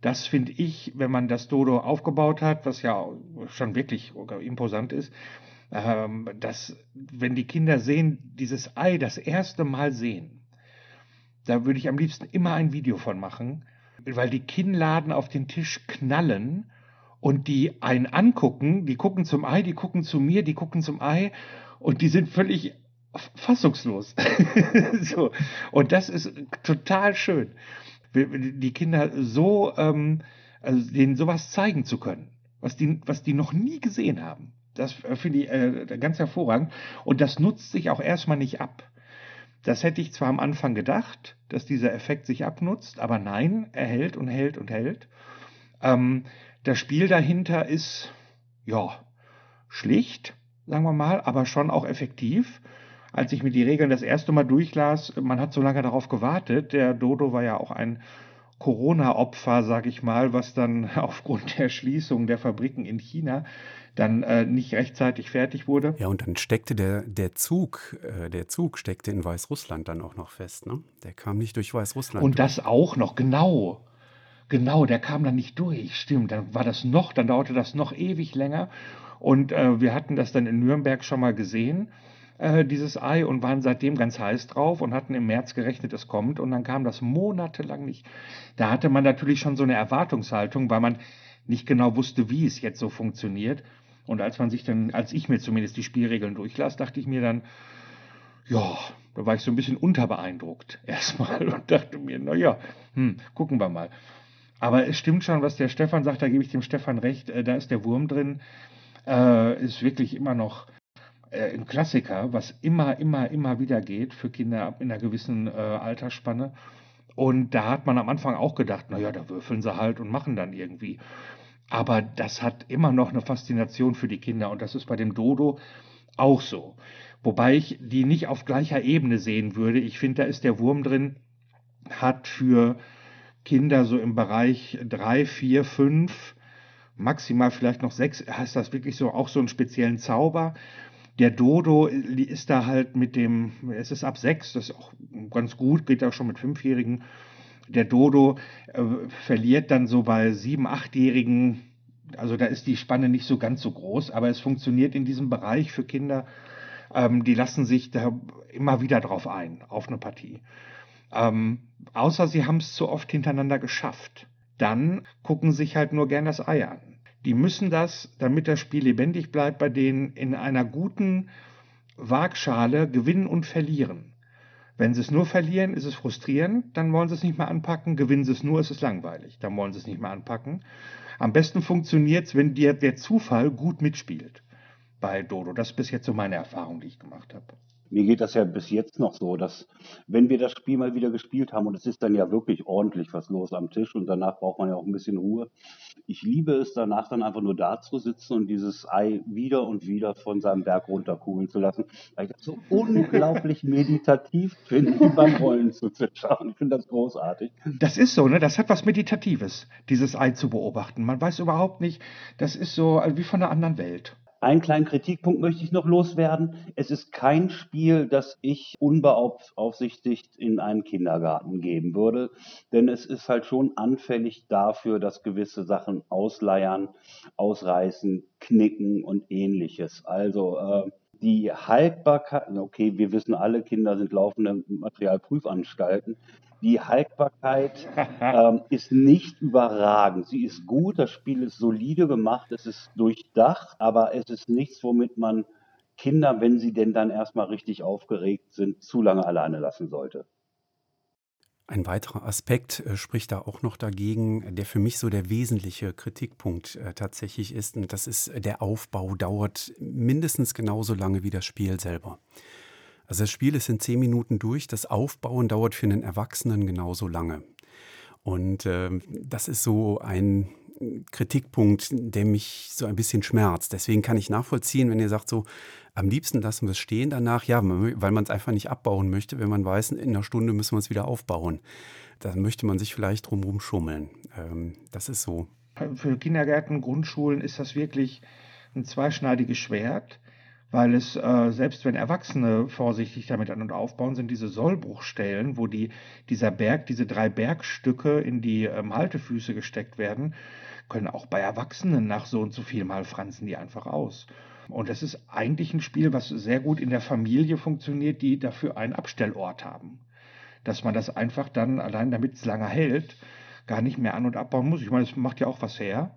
Das finde ich, wenn man das Dodo aufgebaut hat, was ja schon wirklich imposant ist, ähm, dass wenn die Kinder sehen, dieses Ei das erste Mal sehen, da würde ich am liebsten immer ein Video von machen, weil die Kinnladen auf den Tisch knallen und die einen angucken, die gucken zum Ei, die gucken zu mir, die gucken zum Ei und die sind völlig fassungslos. so. Und das ist total schön, die Kinder so, ähm, also denen sowas zeigen zu können, was die, was die noch nie gesehen haben. Das finde ich äh, ganz hervorragend. Und das nutzt sich auch erstmal nicht ab. Das hätte ich zwar am Anfang gedacht, dass dieser Effekt sich abnutzt, aber nein, er hält und hält und hält. Ähm, das Spiel dahinter ist, ja, schlicht, sagen wir mal, aber schon auch effektiv. Als ich mir die Regeln das erste Mal durchlas, man hat so lange darauf gewartet. Der Dodo war ja auch ein Corona-Opfer, sage ich mal, was dann aufgrund der Schließung der Fabriken in China dann äh, nicht rechtzeitig fertig wurde. Ja, und dann steckte der, der Zug, äh, der Zug steckte in Weißrussland dann auch noch fest, ne? Der kam nicht durch Weißrussland. Und das auch noch, genau. Genau, der kam dann nicht durch, stimmt. Dann war das noch, dann dauerte das noch ewig länger. Und äh, wir hatten das dann in Nürnberg schon mal gesehen, äh, dieses Ei, und waren seitdem ganz heiß drauf und hatten im März gerechnet, es kommt. Und dann kam das monatelang nicht. Da hatte man natürlich schon so eine Erwartungshaltung, weil man nicht genau wusste, wie es jetzt so funktioniert. Und als man sich dann, als ich mir zumindest die Spielregeln durchlas, dachte ich mir dann, ja, da war ich so ein bisschen unterbeeindruckt erstmal und dachte mir, naja, hm, gucken wir mal. Aber es stimmt schon, was der Stefan sagt, da gebe ich dem Stefan recht, äh, da ist der Wurm drin, äh, ist wirklich immer noch äh, ein Klassiker, was immer, immer, immer wieder geht für Kinder in einer gewissen äh, Altersspanne. Und da hat man am Anfang auch gedacht, naja, da würfeln sie halt und machen dann irgendwie. Aber das hat immer noch eine Faszination für die Kinder und das ist bei dem Dodo auch so. Wobei ich die nicht auf gleicher Ebene sehen würde. Ich finde, da ist der Wurm drin, hat für Kinder so im Bereich drei, vier, fünf, maximal vielleicht noch sechs, heißt das wirklich so auch so einen speziellen Zauber. Der Dodo ist da halt mit dem, es ist ab sechs, das ist auch ganz gut, geht auch schon mit Fünfjährigen der Dodo äh, verliert dann so bei sieben, achtjährigen, also da ist die Spanne nicht so ganz so groß, aber es funktioniert in diesem Bereich für Kinder, ähm, die lassen sich da immer wieder drauf ein, auf eine Partie. Ähm, außer sie haben es zu oft hintereinander geschafft. Dann gucken sich halt nur gern das Ei an. Die müssen das, damit das Spiel lebendig bleibt, bei denen in einer guten Waagschale gewinnen und verlieren. Wenn sie es nur verlieren, ist es frustrierend, dann wollen sie es nicht mehr anpacken. Gewinnen sie es nur, ist es langweilig, dann wollen sie es nicht mehr anpacken. Am besten funktioniert es, wenn dir der Zufall gut mitspielt bei Dodo. Das ist bis jetzt so meine Erfahrung, die ich gemacht habe. Mir geht das ja bis jetzt noch so, dass wenn wir das Spiel mal wieder gespielt haben und es ist dann ja wirklich ordentlich was los am Tisch und danach braucht man ja auch ein bisschen Ruhe. Ich liebe es danach dann einfach nur da zu sitzen und dieses Ei wieder und wieder von seinem Berg runterkugeln zu lassen, weil ich das so unglaublich meditativ finde, beim Rollen zu zittern. Ich finde das großartig. Das ist so, ne? Das hat was Meditatives, dieses Ei zu beobachten. Man weiß überhaupt nicht, das ist so also wie von einer anderen Welt. Einen kleinen Kritikpunkt möchte ich noch loswerden. Es ist kein Spiel, das ich unbeaufsichtigt in einen Kindergarten geben würde, denn es ist halt schon anfällig dafür, dass gewisse Sachen ausleiern, ausreißen, knicken und ähnliches. Also äh, die Haltbarkeit, okay, wir wissen alle, Kinder sind laufende Materialprüfanstalten, die Haltbarkeit ähm, ist nicht überragend. Sie ist gut, das Spiel ist solide gemacht, es ist durchdacht, aber es ist nichts, womit man Kinder, wenn sie denn dann erstmal richtig aufgeregt sind, zu lange alleine lassen sollte. Ein weiterer Aspekt äh, spricht da auch noch dagegen, der für mich so der wesentliche Kritikpunkt äh, tatsächlich ist. Und das ist, der Aufbau dauert mindestens genauso lange wie das Spiel selber. Also das Spiel ist in zehn Minuten durch, das Aufbauen dauert für einen Erwachsenen genauso lange. Und äh, das ist so ein Kritikpunkt, der mich so ein bisschen schmerzt. Deswegen kann ich nachvollziehen, wenn ihr sagt, so am liebsten lassen wir es stehen danach, ja, weil man es einfach nicht abbauen möchte, wenn man weiß, in einer Stunde müssen wir es wieder aufbauen. Da möchte man sich vielleicht drumherum schummeln. Ähm, das ist so. Für Kindergärten, Grundschulen ist das wirklich ein zweischneidiges Schwert weil es, äh, selbst wenn Erwachsene vorsichtig damit an und aufbauen, sind diese Sollbruchstellen, wo die, dieser Berg, diese drei Bergstücke in die ähm, Haltefüße gesteckt werden, können auch bei Erwachsenen nach so und so viel Mal franzen die einfach aus. Und das ist eigentlich ein Spiel, was sehr gut in der Familie funktioniert, die dafür einen Abstellort haben. Dass man das einfach dann, allein damit es lange hält, gar nicht mehr an- und abbauen muss. Ich meine, es macht ja auch was her.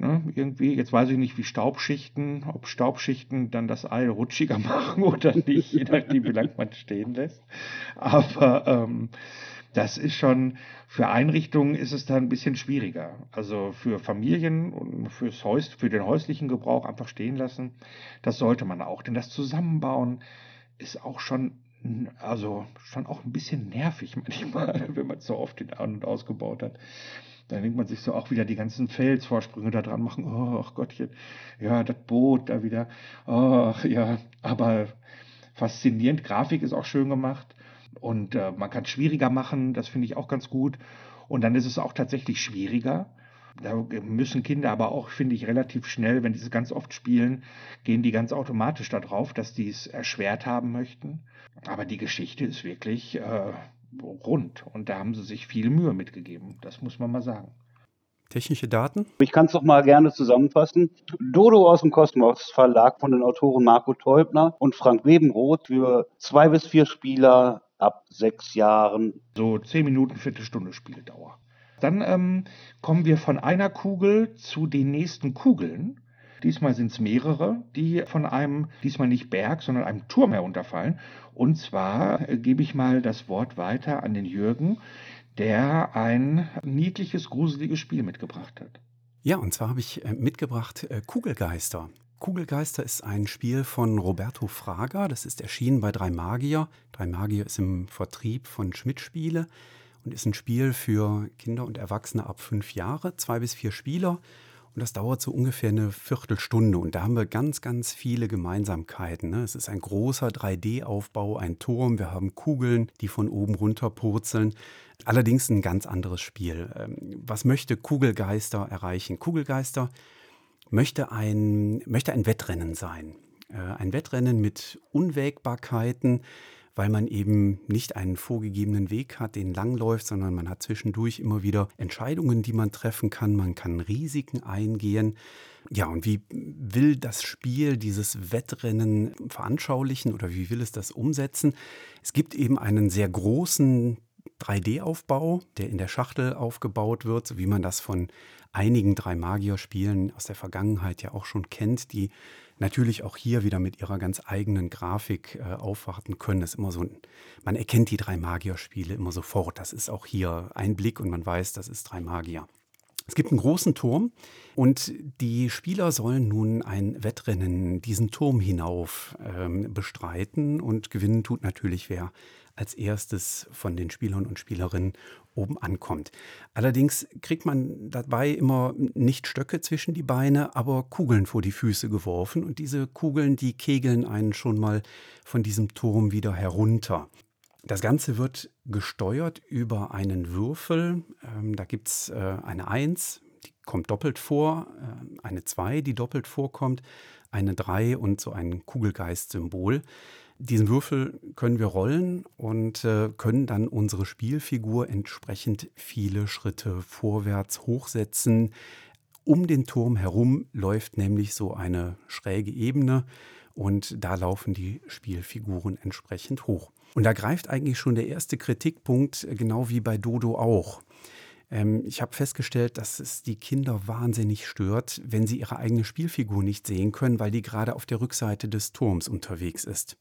Ne, irgendwie, jetzt weiß ich nicht, wie Staubschichten, ob Staubschichten dann das Ei rutschiger machen oder nicht, je nachdem, wie lange man stehen lässt. Aber ähm, das ist schon, für Einrichtungen ist es da ein bisschen schwieriger. Also für Familien und fürs Häus, für den häuslichen Gebrauch einfach stehen lassen, das sollte man auch. Denn das Zusammenbauen ist auch schon, also schon auch ein bisschen nervig manchmal, wenn man so oft in An- und ausgebaut hat. Da denkt man sich so auch wieder die ganzen Felsvorsprünge da dran machen. Oh Gottchen, ja, das Boot da wieder. Ach ja, aber faszinierend. Grafik ist auch schön gemacht. Und äh, man kann es schwieriger machen, das finde ich auch ganz gut. Und dann ist es auch tatsächlich schwieriger. Da müssen Kinder aber auch, finde ich, relativ schnell, wenn die es ganz oft spielen, gehen die ganz automatisch darauf, dass die es erschwert haben möchten. Aber die Geschichte ist wirklich äh, rund und da haben sie sich viel Mühe mitgegeben. Das muss man mal sagen. Technische Daten? Ich kann es doch mal gerne zusammenfassen. Dodo aus dem Kosmos Verlag von den Autoren Marco Teubner und Frank Webenroth für zwei bis vier Spieler ab sechs Jahren. So zehn Minuten, Viertelstunde Spieldauer. Dann ähm, kommen wir von einer Kugel zu den nächsten Kugeln. Diesmal sind es mehrere, die von einem, diesmal nicht Berg, sondern einem Turm herunterfallen. Und zwar äh, gebe ich mal das Wort weiter an den Jürgen, der ein niedliches, gruseliges Spiel mitgebracht hat. Ja, und zwar habe ich äh, mitgebracht äh, Kugelgeister. Kugelgeister ist ein Spiel von Roberto Fraga. Das ist erschienen bei Drei Magier. Drei Magier ist im Vertrieb von Schmidt Spiele und ist ein Spiel für Kinder und Erwachsene ab fünf Jahre, zwei bis vier Spieler. Und das dauert so ungefähr eine Viertelstunde. Und da haben wir ganz, ganz viele Gemeinsamkeiten. Ne? Es ist ein großer 3D-Aufbau, ein Turm. Wir haben Kugeln, die von oben runter purzeln. Allerdings ein ganz anderes Spiel. Ähm, was möchte Kugelgeister erreichen? Kugelgeister möchte ein, möchte ein Wettrennen sein. Äh, ein Wettrennen mit Unwägbarkeiten, weil man eben nicht einen vorgegebenen Weg hat, den langläuft, sondern man hat zwischendurch immer wieder Entscheidungen, die man treffen kann. Man kann Risiken eingehen. Ja, und wie will das Spiel dieses Wettrennen veranschaulichen oder wie will es das umsetzen? Es gibt eben einen sehr großen 3D-Aufbau, der in der Schachtel aufgebaut wird, so wie man das von einigen drei Magier-Spielen aus der Vergangenheit ja auch schon kennt, die natürlich auch hier wieder mit ihrer ganz eigenen Grafik äh, aufwarten können. Das ist immer so ein, man erkennt die drei Magier-Spiele immer sofort. Das ist auch hier ein Blick und man weiß, das ist drei Magier. Es gibt einen großen Turm und die Spieler sollen nun ein Wettrennen diesen Turm hinauf ähm, bestreiten und gewinnen tut natürlich wer als erstes von den Spielern und Spielerinnen oben ankommt. Allerdings kriegt man dabei immer nicht Stöcke zwischen die Beine, aber Kugeln vor die Füße geworfen und diese Kugeln, die kegeln einen schon mal von diesem Turm wieder herunter. Das Ganze wird gesteuert über einen Würfel. Ähm, da gibt es äh, eine 1, die kommt doppelt vor, äh, eine 2, die doppelt vorkommt, eine 3 und so ein Kugelgeist-Symbol. Diesen Würfel können wir rollen und äh, können dann unsere Spielfigur entsprechend viele Schritte vorwärts hochsetzen. Um den Turm herum läuft nämlich so eine schräge Ebene und da laufen die Spielfiguren entsprechend hoch. Und da greift eigentlich schon der erste Kritikpunkt, genau wie bei Dodo auch. Ähm, ich habe festgestellt, dass es die Kinder wahnsinnig stört, wenn sie ihre eigene Spielfigur nicht sehen können, weil die gerade auf der Rückseite des Turms unterwegs ist.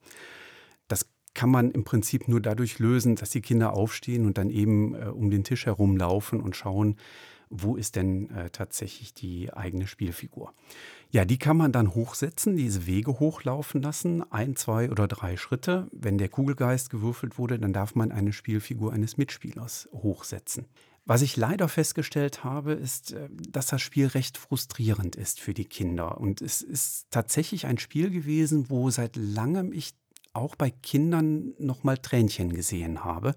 Das kann man im Prinzip nur dadurch lösen, dass die Kinder aufstehen und dann eben äh, um den Tisch herumlaufen und schauen, wo ist denn äh, tatsächlich die eigene Spielfigur. Ja, die kann man dann hochsetzen, diese Wege hochlaufen lassen, ein, zwei oder drei Schritte. Wenn der Kugelgeist gewürfelt wurde, dann darf man eine Spielfigur eines Mitspielers hochsetzen. Was ich leider festgestellt habe, ist, äh, dass das Spiel recht frustrierend ist für die Kinder. Und es ist tatsächlich ein Spiel gewesen, wo seit langem ich auch bei Kindern nochmal Tränchen gesehen habe,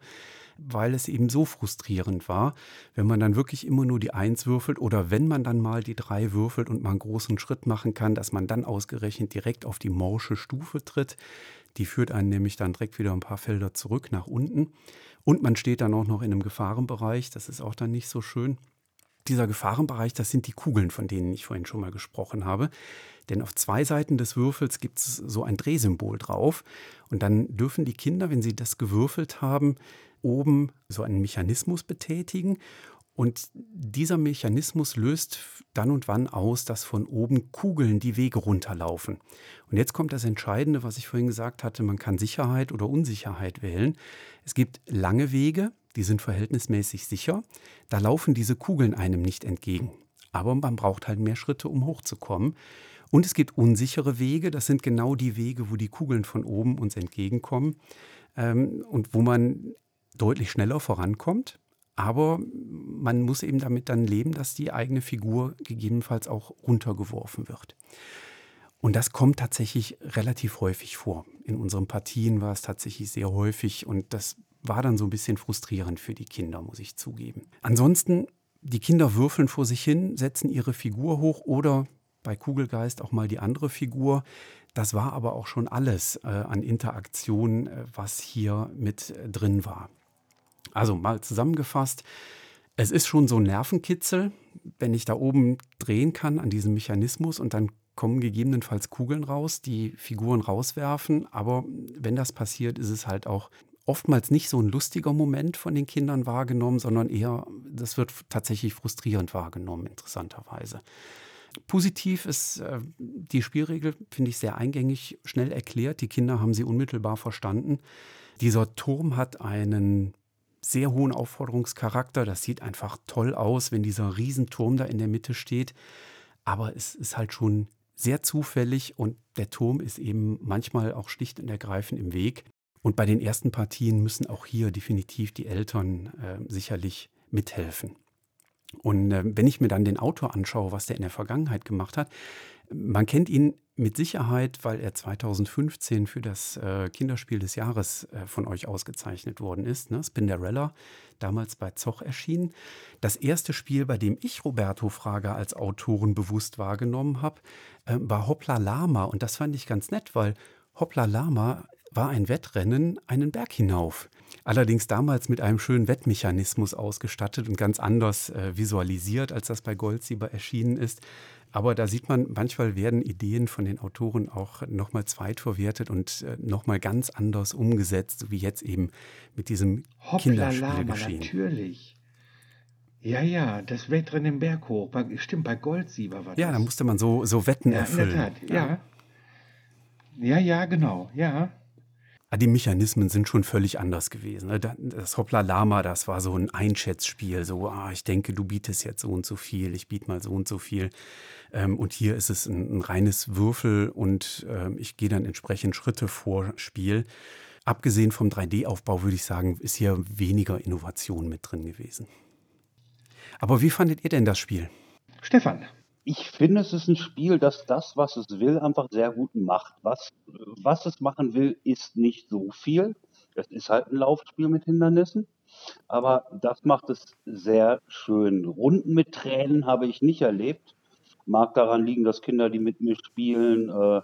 weil es eben so frustrierend war, wenn man dann wirklich immer nur die Eins würfelt oder wenn man dann mal die Drei würfelt und mal einen großen Schritt machen kann, dass man dann ausgerechnet direkt auf die morsche Stufe tritt. Die führt einen nämlich dann direkt wieder ein paar Felder zurück nach unten. Und man steht dann auch noch in einem Gefahrenbereich. Das ist auch dann nicht so schön. Dieser Gefahrenbereich, das sind die Kugeln, von denen ich vorhin schon mal gesprochen habe. Denn auf zwei Seiten des Würfels gibt es so ein Drehsymbol drauf. Und dann dürfen die Kinder, wenn sie das gewürfelt haben, oben so einen Mechanismus betätigen. Und dieser Mechanismus löst dann und wann aus, dass von oben Kugeln die Wege runterlaufen. Und jetzt kommt das Entscheidende, was ich vorhin gesagt hatte, man kann Sicherheit oder Unsicherheit wählen. Es gibt lange Wege, die sind verhältnismäßig sicher. Da laufen diese Kugeln einem nicht entgegen. Aber man braucht halt mehr Schritte, um hochzukommen. Und es gibt unsichere Wege, das sind genau die Wege, wo die Kugeln von oben uns entgegenkommen ähm, und wo man deutlich schneller vorankommt. Aber man muss eben damit dann leben, dass die eigene Figur gegebenenfalls auch runtergeworfen wird. Und das kommt tatsächlich relativ häufig vor. In unseren Partien war es tatsächlich sehr häufig und das war dann so ein bisschen frustrierend für die Kinder, muss ich zugeben. Ansonsten, die Kinder würfeln vor sich hin, setzen ihre Figur hoch oder bei Kugelgeist auch mal die andere Figur. Das war aber auch schon alles äh, an Interaktion, äh, was hier mit äh, drin war. Also mal zusammengefasst, es ist schon so ein Nervenkitzel, wenn ich da oben drehen kann an diesem Mechanismus und dann kommen gegebenenfalls Kugeln raus, die Figuren rauswerfen. Aber wenn das passiert, ist es halt auch oftmals nicht so ein lustiger Moment von den Kindern wahrgenommen, sondern eher, das wird tatsächlich frustrierend wahrgenommen, interessanterweise. Positiv ist äh, die Spielregel, finde ich, sehr eingängig, schnell erklärt. Die Kinder haben sie unmittelbar verstanden. Dieser Turm hat einen sehr hohen Aufforderungscharakter. Das sieht einfach toll aus, wenn dieser Riesenturm da in der Mitte steht. Aber es ist halt schon sehr zufällig und der Turm ist eben manchmal auch schlicht und ergreifend im Weg. Und bei den ersten Partien müssen auch hier definitiv die Eltern äh, sicherlich mithelfen. Und äh, wenn ich mir dann den Autor anschaue, was der in der Vergangenheit gemacht hat, man kennt ihn mit Sicherheit, weil er 2015 für das äh, Kinderspiel des Jahres äh, von euch ausgezeichnet worden ist. Ne? Spinderella, damals bei Zoch erschienen. Das erste Spiel, bei dem ich Roberto Fraga als Autoren bewusst wahrgenommen habe, äh, war Hoppla Lama. Und das fand ich ganz nett, weil Hoppla Lama war ein Wettrennen einen Berg hinauf. Allerdings damals mit einem schönen Wettmechanismus ausgestattet und ganz anders äh, visualisiert, als das bei Goldsieber erschienen ist. Aber da sieht man, manchmal werden Ideen von den Autoren auch nochmal zweitverwertet und äh, nochmal ganz anders umgesetzt, wie jetzt eben mit diesem Hoppla, Kinderspiel geschehen. Natürlich. Ja, ja, das Wettrennen im Berg hoch. Stimmt, bei Goldsieber war das. Ja, da musste man so, so Wetten ja, erfüllen. In der Tat, ja. Ja, ja, genau, ja. Ah, die Mechanismen sind schon völlig anders gewesen. Ne? Das Hoppla Lama, das war so ein Einschätzspiel. So, ah, ich denke, du bietest jetzt so und so viel, ich biete mal so und so viel. Ähm, und hier ist es ein, ein reines Würfel und ähm, ich gehe dann entsprechend Schritte vor Spiel. Abgesehen vom 3D-Aufbau würde ich sagen, ist hier weniger Innovation mit drin gewesen. Aber wie fandet ihr denn das Spiel? Stefan. Ich finde, es ist ein Spiel, das das, was es will, einfach sehr gut macht. Was, was es machen will, ist nicht so viel. Es ist halt ein Laufspiel mit Hindernissen. Aber das macht es sehr schön. Runden mit Tränen habe ich nicht erlebt. Mag daran liegen, dass Kinder, die mit mir spielen, äh,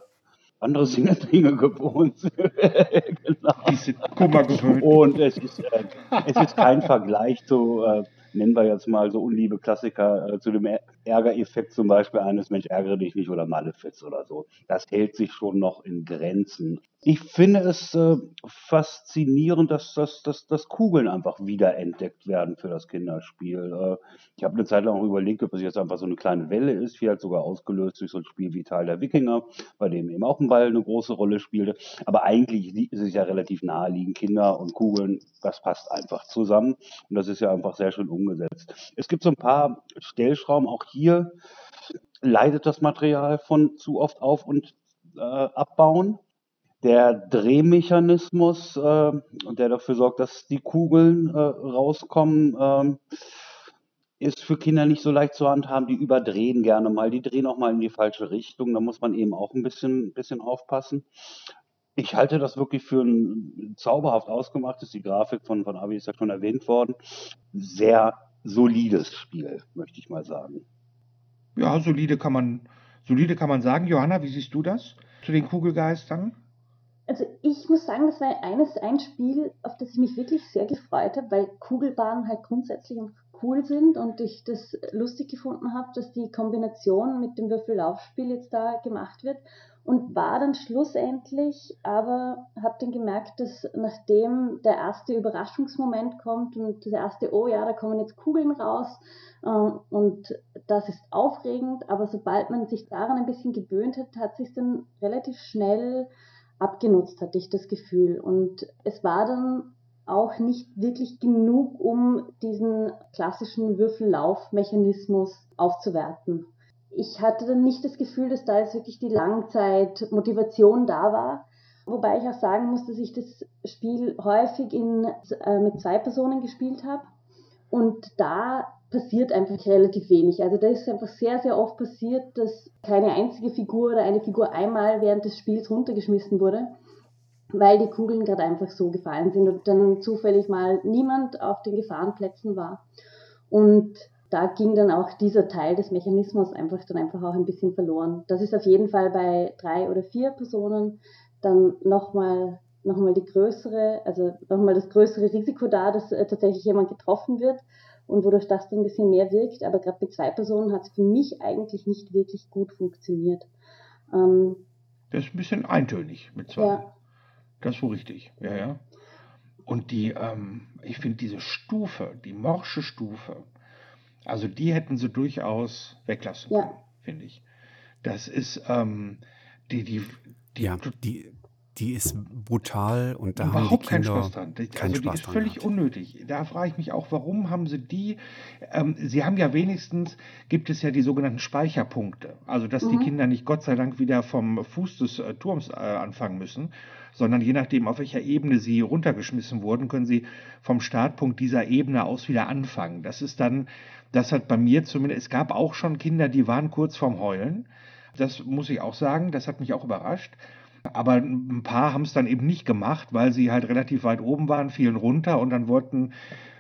andere Dinge gewohnt sind. genau. Die sind Kummer gewöhnt. Und es ist, äh, es ist kein Vergleich zu, äh, nennen wir jetzt mal so unliebe Klassiker, äh, zu dem Ärgereffekt zum Beispiel eines Mensch ärgere dich nicht oder Malefiz oder so. Das hält sich schon noch in Grenzen. Ich finde es äh, faszinierend, dass, dass, dass, dass Kugeln einfach wiederentdeckt werden für das Kinderspiel. Äh, ich habe eine Zeit lang auch überlegt, ob es jetzt einfach so eine kleine Welle ist, vielleicht sogar ausgelöst durch so ein Spiel wie Teil der Wikinger, bei dem eben auch ein Ball eine große Rolle spielte. Aber eigentlich ist es ja relativ naheliegend. Kinder und Kugeln, das passt einfach zusammen. Und das ist ja einfach sehr schön umgesetzt. Es gibt so ein paar Stellschrauben, auch hier leidet das Material von zu oft auf und äh, abbauen der Drehmechanismus, äh, der dafür sorgt, dass die Kugeln äh, rauskommen, äh, ist für Kinder nicht so leicht zu handhaben. Die überdrehen gerne mal, die drehen auch mal in die falsche Richtung. Da muss man eben auch ein bisschen, bisschen aufpassen. Ich halte das wirklich für ein zauberhaft ausgemachtes. Die Grafik von, von Avi ist ja schon erwähnt worden. Sehr solides Spiel, möchte ich mal sagen. Ja, solide kann man, solide kann man sagen. Johanna, wie siehst du das zu den Kugelgeistern? Also ich muss sagen, das war eines ein Spiel, auf das ich mich wirklich sehr gefreut habe, weil Kugelbahnen halt grundsätzlich cool sind und ich das lustig gefunden habe, dass die Kombination mit dem Würfellaufspiel jetzt da gemacht wird und war dann schlussendlich, aber habe dann gemerkt, dass nachdem der erste Überraschungsmoment kommt und das erste, oh ja, da kommen jetzt Kugeln raus äh, und das ist aufregend, aber sobald man sich daran ein bisschen gewöhnt hat, hat sich dann relativ schnell abgenutzt, hatte ich das Gefühl. Und es war dann auch nicht wirklich genug, um diesen klassischen Würfellaufmechanismus aufzuwerten. Ich hatte dann nicht das Gefühl, dass da jetzt wirklich die Langzeitmotivation da war. Wobei ich auch sagen muss, dass ich das Spiel häufig in, äh, mit zwei Personen gespielt habe. Und da passiert einfach relativ wenig. Also da ist einfach sehr, sehr oft passiert, dass keine einzige Figur oder eine Figur einmal während des Spiels runtergeschmissen wurde. weil die Kugeln gerade einfach so gefallen sind und dann zufällig mal niemand auf den Gefahrenplätzen war. Und da ging dann auch dieser Teil des Mechanismus einfach dann einfach auch ein bisschen verloren. Das ist auf jeden Fall bei drei oder vier Personen dann nochmal nochmal die größere, also nochmal das größere Risiko da, dass äh, tatsächlich jemand getroffen wird und wodurch das dann ein bisschen mehr wirkt. Aber gerade bei zwei Personen hat es für mich eigentlich nicht wirklich gut funktioniert. Ähm, das ist ein bisschen eintönig mit zwei. Ja. Das ist so richtig, ja, ja. Und die, ähm, ich finde diese Stufe, die morsche Stufe, also die hätten sie durchaus weglassen können, ja. finde ich. Das ist ähm, die, die, die, ja, die, die ist brutal und da Überhaupt haben die Kinder keinen Spaß dran. Die, also Spaß die ist völlig gehabt. unnötig. Da frage ich mich auch, warum haben sie die? Ähm, sie haben ja wenigstens, gibt es ja die sogenannten Speicherpunkte. Also, dass mhm. die Kinder nicht Gott sei Dank wieder vom Fuß des äh, Turms äh, anfangen müssen, sondern je nachdem, auf welcher Ebene sie runtergeschmissen wurden, können sie vom Startpunkt dieser Ebene aus wieder anfangen. Das ist dann, das hat bei mir zumindest, es gab auch schon Kinder, die waren kurz vorm Heulen. Das muss ich auch sagen, das hat mich auch überrascht. Aber ein paar haben es dann eben nicht gemacht, weil sie halt relativ weit oben waren, fielen runter und dann wurden,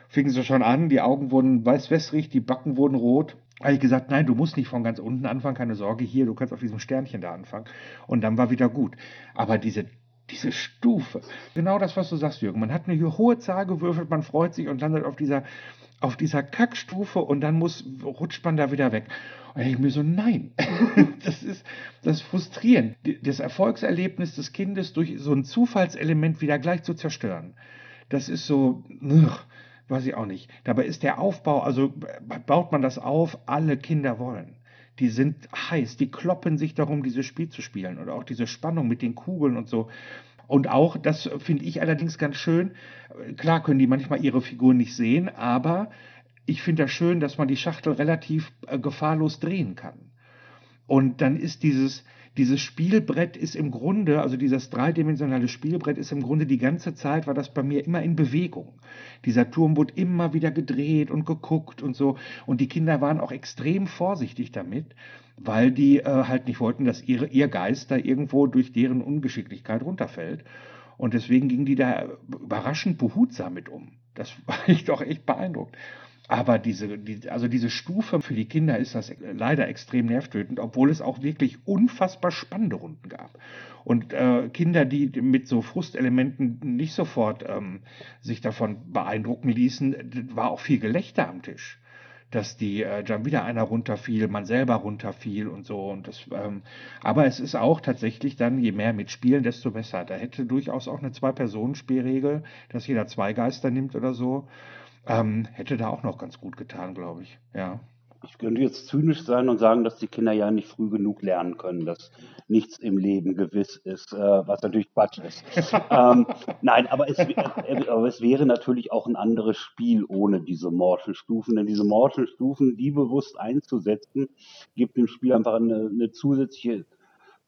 fingen sie schon an, die Augen wurden weiß-wässrig, die Backen wurden rot. Habe ich gesagt, nein, du musst nicht von ganz unten anfangen, keine Sorge, hier, du kannst auf diesem Sternchen da anfangen. Und dann war wieder gut. Aber diese, diese Stufe, genau das, was du sagst, Jürgen, man hat eine hohe Zahl gewürfelt, man freut sich und landet auf dieser, auf dieser Kackstufe und dann muss, rutscht man da wieder weg. Und ich mir so, nein, das ist das ist frustrierend, das Erfolgserlebnis des Kindes durch so ein Zufallselement wieder gleich zu zerstören. Das ist so, ugh, weiß ich auch nicht. Dabei ist der Aufbau, also baut man das auf, alle Kinder wollen. Die sind heiß, die kloppen sich darum, dieses Spiel zu spielen oder auch diese Spannung mit den Kugeln und so. Und auch, das finde ich allerdings ganz schön, klar können die manchmal ihre Figuren nicht sehen, aber ich finde das schön, dass man die Schachtel relativ äh, gefahrlos drehen kann. Und dann ist dieses, dieses Spielbrett ist im Grunde, also dieses dreidimensionale Spielbrett ist im Grunde die ganze Zeit, war das bei mir immer in Bewegung. Dieser Turm wurde immer wieder gedreht und geguckt und so. Und die Kinder waren auch extrem vorsichtig damit, weil die äh, halt nicht wollten, dass ihre, ihr Geist da irgendwo durch deren Ungeschicklichkeit runterfällt. Und deswegen gingen die da überraschend behutsam mit um. Das war ich doch echt beeindruckt. Aber diese, die, also diese Stufe für die Kinder ist das leider extrem nervtötend, obwohl es auch wirklich unfassbar spannende Runden gab. Und äh, Kinder, die mit so Frustelementen nicht sofort ähm, sich davon beeindrucken ließen, war auch viel Gelächter am Tisch. Dass die äh, dann wieder einer runterfiel, man selber runterfiel und so. Und das, ähm, aber es ist auch tatsächlich dann, je mehr mitspielen, desto besser. Da hätte durchaus auch eine Zwei-Personen-Spielregel, dass jeder zwei Geister nimmt oder so. Ähm, hätte da auch noch ganz gut getan, glaube ich. Ja. Ich könnte jetzt zynisch sein und sagen, dass die Kinder ja nicht früh genug lernen können, dass nichts im Leben gewiss ist, äh, was natürlich Quatsch ist. ähm, nein, aber es, äh, aber es, wäre natürlich auch ein anderes Spiel ohne diese Mortal-Stufen, denn diese Mortal-Stufen, die bewusst einzusetzen, gibt dem Spiel einfach eine, eine zusätzliche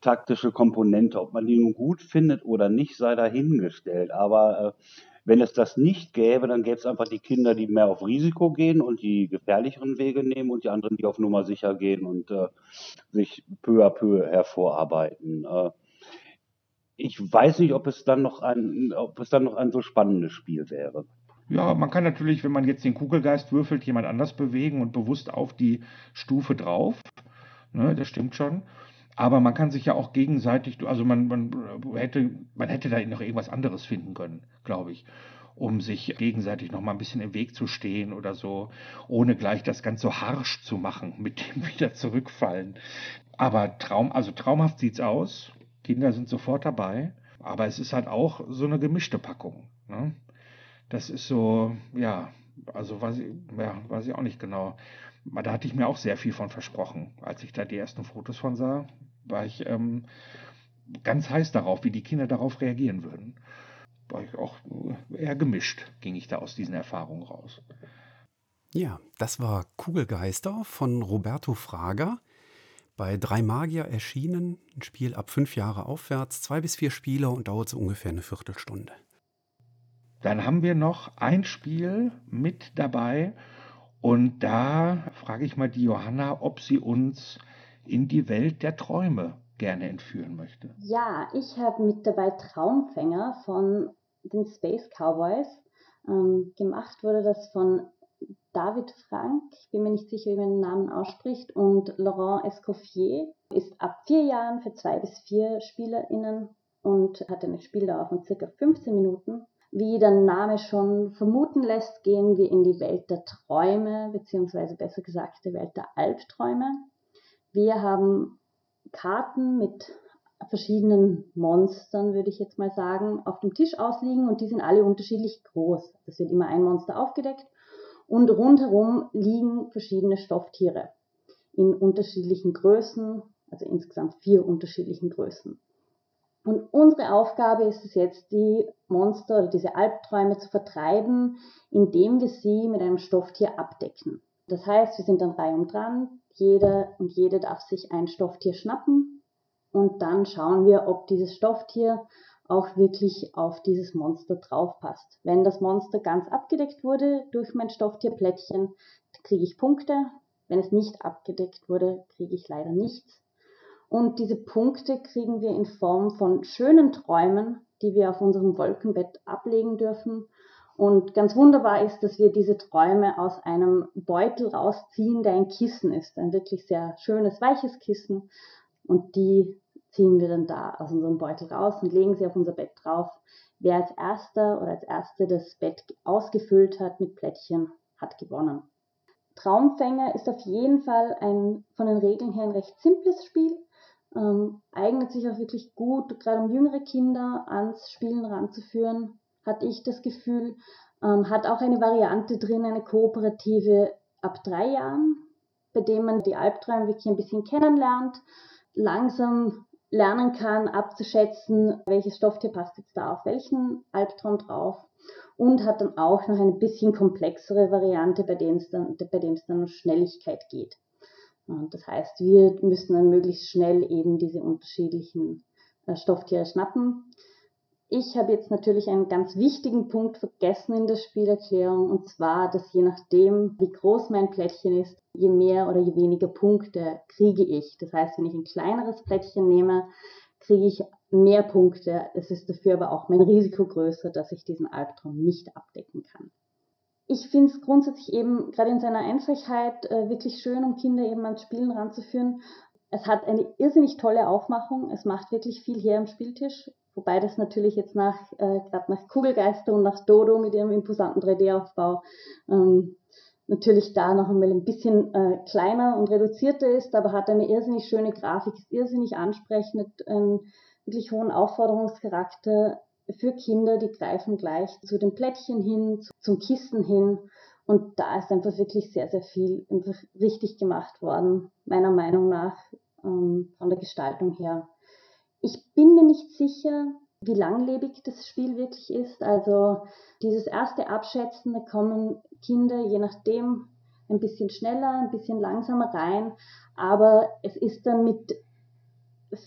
taktische Komponente. Ob man die nun gut findet oder nicht, sei dahingestellt. Aber äh, wenn es das nicht gäbe, dann gäbe es einfach die Kinder, die mehr auf Risiko gehen und die gefährlicheren Wege nehmen und die anderen, die auf Nummer sicher gehen und äh, sich peu à peu hervorarbeiten. Äh, ich weiß nicht, ob es dann noch ein, ob es dann noch ein so spannendes Spiel wäre. Ja, man kann natürlich, wenn man jetzt den Kugelgeist würfelt, jemand anders bewegen und bewusst auf die Stufe drauf. Ne, das stimmt schon. Aber man kann sich ja auch gegenseitig, also man, man, hätte, man hätte da noch irgendwas anderes finden können, glaube ich, um sich gegenseitig noch mal ein bisschen im Weg zu stehen oder so, ohne gleich das ganz so harsch zu machen, mit dem wieder zurückfallen. Aber Traum, also traumhaft sieht's aus. Kinder sind sofort dabei. Aber es ist halt auch so eine gemischte Packung. Ne? Das ist so, ja, also weiß ich, ja, weiß ich auch nicht genau. Da hatte ich mir auch sehr viel von versprochen, als ich da die ersten Fotos von sah war ich ähm, ganz heiß darauf, wie die Kinder darauf reagieren würden. War ich auch eher gemischt, ging ich da aus diesen Erfahrungen raus. Ja, das war Kugelgeister von Roberto Fraga. Bei Drei Magier erschienen, ein Spiel ab fünf Jahre aufwärts, zwei bis vier Spieler und dauert so ungefähr eine Viertelstunde. Dann haben wir noch ein Spiel mit dabei und da frage ich mal die Johanna, ob sie uns in die Welt der Träume gerne entführen möchte. Ja, ich habe mit dabei Traumfänger von den Space Cowboys. Ähm, gemacht wurde das von David Frank, ich bin mir nicht sicher, wie man den Namen ausspricht, und Laurent Escoffier. Ist ab vier Jahren für zwei bis vier SpielerInnen und hat eine Spieldauer von circa 15 Minuten. Wie der Name schon vermuten lässt, gehen wir in die Welt der Träume, beziehungsweise besser gesagt die Welt der Albträume. Wir haben Karten mit verschiedenen Monstern, würde ich jetzt mal sagen, auf dem Tisch ausliegen und die sind alle unterschiedlich groß. Es wird immer ein Monster aufgedeckt und rundherum liegen verschiedene Stofftiere in unterschiedlichen Größen, also insgesamt vier unterschiedlichen Größen. Und unsere Aufgabe ist es jetzt, die Monster oder diese Albträume zu vertreiben, indem wir sie mit einem Stofftier abdecken. Das heißt, wir sind dann reihum dran, jeder und jede darf sich ein Stofftier schnappen und dann schauen wir, ob dieses Stofftier auch wirklich auf dieses Monster draufpasst. Wenn das Monster ganz abgedeckt wurde durch mein Stofftierplättchen, kriege ich Punkte. Wenn es nicht abgedeckt wurde, kriege ich leider nichts. Und diese Punkte kriegen wir in Form von schönen Träumen, die wir auf unserem Wolkenbett ablegen dürfen und ganz wunderbar ist, dass wir diese Träume aus einem Beutel rausziehen, der ein Kissen ist. Ein wirklich sehr schönes, weiches Kissen. Und die ziehen wir dann da aus unserem Beutel raus und legen sie auf unser Bett drauf. Wer als erster oder als erste das Bett ausgefüllt hat mit Plättchen, hat gewonnen. Traumfänger ist auf jeden Fall ein von den Regeln her ein recht simples Spiel. Ähm, eignet sich auch wirklich gut, gerade um jüngere Kinder ans Spielen ranzuführen hatte ich das Gefühl. Ähm, hat auch eine Variante drin, eine kooperative ab drei Jahren, bei dem man die Albträume wirklich ein bisschen kennenlernt, langsam lernen kann, abzuschätzen, welches Stofftier passt jetzt da auf welchen Albtraum drauf und hat dann auch noch eine bisschen komplexere Variante, bei dem es dann, bei dem es dann um Schnelligkeit geht. Und das heißt, wir müssen dann möglichst schnell eben diese unterschiedlichen äh, Stofftiere schnappen. Ich habe jetzt natürlich einen ganz wichtigen Punkt vergessen in der Spielerklärung, und zwar, dass je nachdem, wie groß mein Plättchen ist, je mehr oder je weniger Punkte kriege ich. Das heißt, wenn ich ein kleineres Plättchen nehme, kriege ich mehr Punkte. Es ist dafür aber auch mein Risiko größer, dass ich diesen Albtraum nicht abdecken kann. Ich finde es grundsätzlich eben gerade in seiner Einfachheit äh, wirklich schön, um Kinder eben ans Spielen ranzuführen. Es hat eine irrsinnig tolle Aufmachung. Es macht wirklich viel her am Spieltisch. Wobei das natürlich jetzt nach, äh, gerade nach Kugelgeister und nach Dodo mit ihrem imposanten 3D-Aufbau ähm, natürlich da noch einmal ein bisschen äh, kleiner und reduzierter ist, aber hat eine irrsinnig schöne Grafik, ist irrsinnig ansprechend, einen wirklich hohen Aufforderungscharakter für Kinder, die greifen gleich zu den Plättchen hin, zum Kissen hin. Und da ist einfach wirklich sehr, sehr viel richtig gemacht worden, meiner Meinung nach, ähm, von der Gestaltung her. Ich bin mir nicht sicher, wie langlebig das Spiel wirklich ist. Also dieses erste Abschätzen, da kommen Kinder je nachdem ein bisschen schneller, ein bisschen langsamer rein, aber es ist dann mit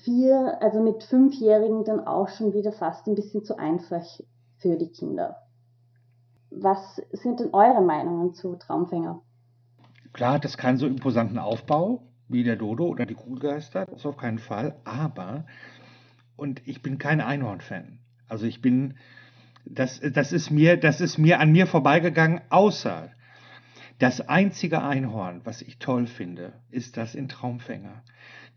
vier, also mit fünfjährigen dann auch schon wieder fast ein bisschen zu einfach für die Kinder. Was sind denn eure Meinungen zu Traumfänger? Klar, das keinen so imposanten Aufbau wie der Dodo oder die Kugelgeister, das auf keinen Fall, aber und ich bin kein Einhorn-Fan. Also ich bin, das, das, ist mir, das ist mir an mir vorbeigegangen, außer das einzige Einhorn, was ich toll finde, ist das in Traumfänger.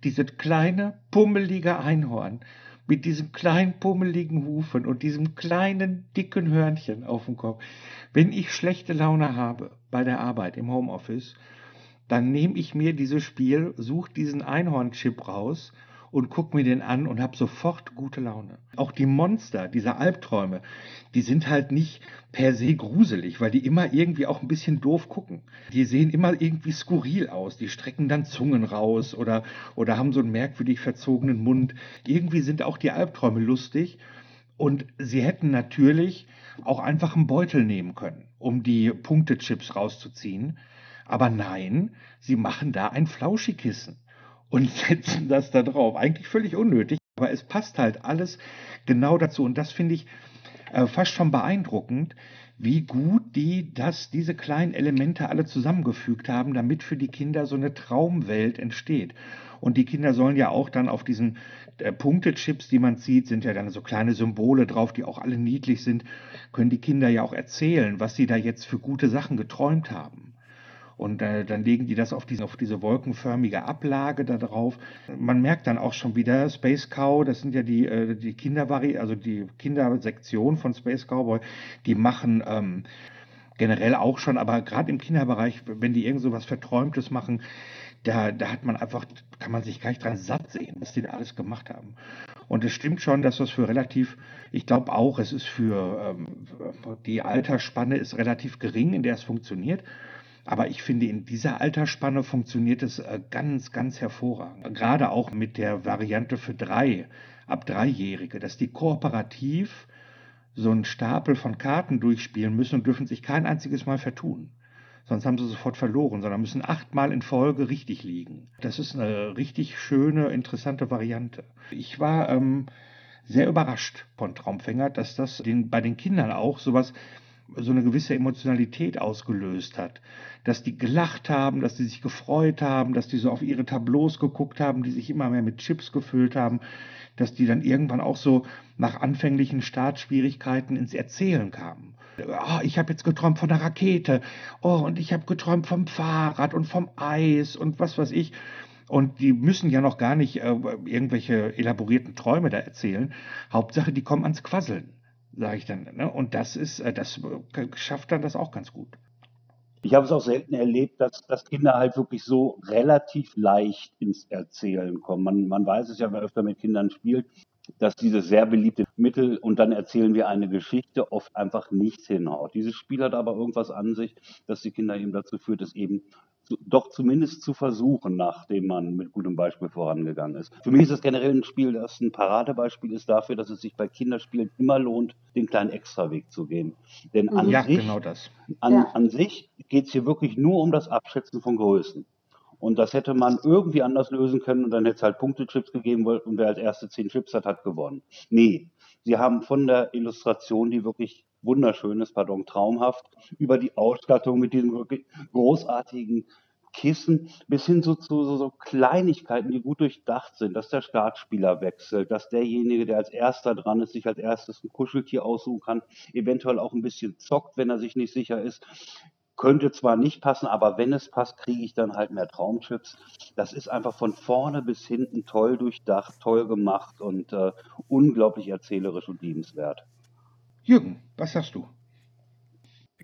Dieses kleine, pummelige Einhorn mit diesem kleinen, pummeligen Hufen und diesem kleinen, dicken Hörnchen auf dem Kopf. Wenn ich schlechte Laune habe bei der Arbeit im Homeoffice, dann nehme ich mir dieses Spiel, suche diesen Einhornchip raus und guck mir den an und habe sofort gute Laune. Auch die Monster, diese Albträume, die sind halt nicht per se gruselig, weil die immer irgendwie auch ein bisschen doof gucken. Die sehen immer irgendwie skurril aus. Die strecken dann Zungen raus oder, oder haben so einen merkwürdig verzogenen Mund. Irgendwie sind auch die Albträume lustig. Und sie hätten natürlich auch einfach einen Beutel nehmen können, um die Punktechips rauszuziehen. Aber nein, sie machen da ein Flauschikissen und setzen das da drauf. Eigentlich völlig unnötig, aber es passt halt alles genau dazu. Und das finde ich äh, fast schon beeindruckend, wie gut die das, diese kleinen Elemente alle zusammengefügt haben, damit für die Kinder so eine Traumwelt entsteht. Und die Kinder sollen ja auch dann auf diesen äh, Punktechips, die man sieht, sind ja dann so kleine Symbole drauf, die auch alle niedlich sind, können die Kinder ja auch erzählen, was sie da jetzt für gute Sachen geträumt haben. Und äh, dann legen die das auf diese, auf diese wolkenförmige Ablage da drauf. Man merkt dann auch schon wieder, Space Cow, das sind ja die, äh, die Kindervari, also die Kindersektion von Space Cowboy, die machen ähm, generell auch schon, aber gerade im Kinderbereich, wenn die irgend so was Verträumtes machen, da, da hat man einfach, kann man sich gar nicht dran satt sehen, was die da alles gemacht haben. Und es stimmt schon, dass das für relativ, ich glaube auch, es ist für ähm, die Altersspanne ist relativ gering, in der es funktioniert. Aber ich finde, in dieser Altersspanne funktioniert es äh, ganz, ganz hervorragend. Gerade auch mit der Variante für drei, ab Dreijährige, dass die kooperativ so einen Stapel von Karten durchspielen müssen und dürfen sich kein einziges Mal vertun. Sonst haben sie sofort verloren, sondern müssen achtmal in Folge richtig liegen. Das ist eine richtig schöne, interessante Variante. Ich war ähm, sehr überrascht von Traumfänger, dass das den, bei den Kindern auch sowas so eine gewisse Emotionalität ausgelöst hat. Dass die gelacht haben, dass die sich gefreut haben, dass die so auf ihre Tableaus geguckt haben, die sich immer mehr mit Chips gefüllt haben, dass die dann irgendwann auch so nach anfänglichen Startschwierigkeiten ins Erzählen kamen. Oh, ich habe jetzt geträumt von der Rakete. Oh, und ich habe geträumt vom Fahrrad und vom Eis und was weiß ich. Und die müssen ja noch gar nicht äh, irgendwelche elaborierten Träume da erzählen. Hauptsache, die kommen ans Quasseln sage ich dann. Ne? Und das ist, äh, das schafft dann das auch ganz gut. Ich habe es auch selten erlebt, dass, dass Kinder halt wirklich so relativ leicht ins Erzählen kommen. Man, man weiß es ja, wer öfter mit Kindern spielt, dass dieses sehr beliebte Mittel und dann erzählen wir eine Geschichte oft einfach nichts hinhaut. Dieses Spiel hat aber irgendwas an sich, dass die Kinder eben dazu führt, es eben doch zumindest zu versuchen, nachdem man mit gutem Beispiel vorangegangen ist. Für mich ist das generell ein Spiel, das ein Paradebeispiel ist dafür, dass es sich bei Kinderspielen immer lohnt, den kleinen Extraweg zu gehen. Denn an ja, sich, genau das. An, ja. an sich geht es hier wirklich nur um das Abschätzen von Größen. Und das hätte man irgendwie anders lösen können und dann hätte es halt Punktechips gegeben und wer als erste zehn Chips hat, hat gewonnen. Nee, sie haben von der Illustration, die wirklich wunderschön ist, pardon, traumhaft, über die Ausstattung mit diesen wirklich großartigen Kissen bis hin zu, zu so, so, Kleinigkeiten, die gut durchdacht sind, dass der Startspieler wechselt, dass derjenige, der als erster dran ist, sich als erstes ein Kuscheltier aussuchen kann, eventuell auch ein bisschen zockt, wenn er sich nicht sicher ist. Könnte zwar nicht passen, aber wenn es passt, kriege ich dann halt mehr Traumchips. Das ist einfach von vorne bis hinten toll durchdacht, toll gemacht und äh, unglaublich erzählerisch und liebenswert. Jürgen, was sagst du?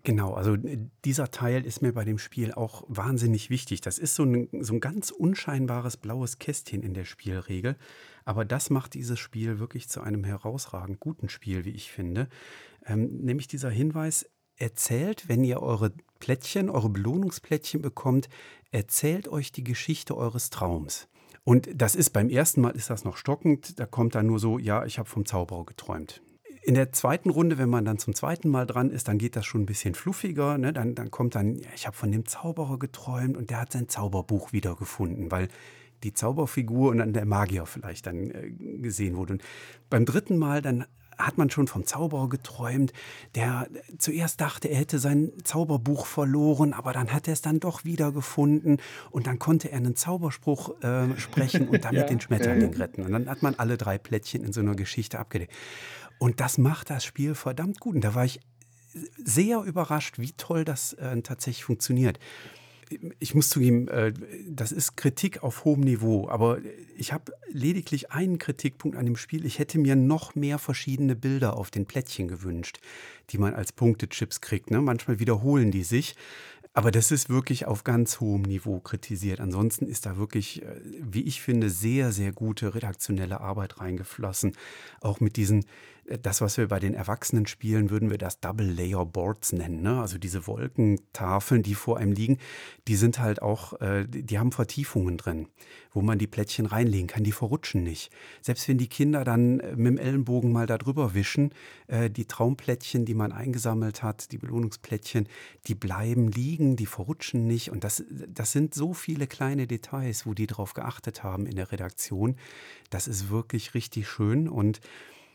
Genau, also äh, dieser Teil ist mir bei dem Spiel auch wahnsinnig wichtig. Das ist so ein, so ein ganz unscheinbares blaues Kästchen in der Spielregel, aber das macht dieses Spiel wirklich zu einem herausragend guten Spiel, wie ich finde. Ähm, nämlich dieser Hinweis, erzählt, wenn ihr eure Plättchen, eure Belohnungsplättchen bekommt, erzählt euch die Geschichte eures Traums. Und das ist beim ersten Mal ist das noch stockend, da kommt dann nur so, ja, ich habe vom Zauberer geträumt. In der zweiten Runde, wenn man dann zum zweiten Mal dran ist, dann geht das schon ein bisschen fluffiger. Ne? Dann, dann kommt dann, ja, ich habe von dem Zauberer geträumt und der hat sein Zauberbuch wiedergefunden, weil die Zauberfigur und dann der Magier vielleicht dann äh, gesehen wurde. Und beim dritten Mal, dann hat man schon vom Zauberer geträumt, der zuerst dachte, er hätte sein Zauberbuch verloren, aber dann hat er es dann doch wiedergefunden und dann konnte er einen Zauberspruch äh, sprechen und damit ja, den Schmetterling retten. Und dann hat man alle drei Plättchen in so einer Geschichte abgedeckt. Und das macht das Spiel verdammt gut. Und da war ich sehr überrascht, wie toll das äh, tatsächlich funktioniert. Ich muss zugeben, äh, das ist Kritik auf hohem Niveau, aber ich habe lediglich einen Kritikpunkt an dem Spiel. Ich hätte mir noch mehr verschiedene Bilder auf den Plättchen gewünscht, die man als Punktechips kriegt. Ne? Manchmal wiederholen die sich. Aber das ist wirklich auf ganz hohem Niveau kritisiert. Ansonsten ist da wirklich, äh, wie ich finde, sehr, sehr gute redaktionelle Arbeit reingeflossen. Auch mit diesen das, was wir bei den Erwachsenen spielen, würden wir das Double Layer Boards nennen. Ne? Also diese Wolkentafeln, die vor einem liegen, die sind halt auch, äh, die haben Vertiefungen drin, wo man die Plättchen reinlegen kann. Die verrutschen nicht. Selbst wenn die Kinder dann äh, mit dem Ellenbogen mal da drüber wischen, äh, die Traumplättchen, die man eingesammelt hat, die Belohnungsplättchen, die bleiben liegen, die verrutschen nicht. Und das, das sind so viele kleine Details, wo die drauf geachtet haben in der Redaktion. Das ist wirklich richtig schön und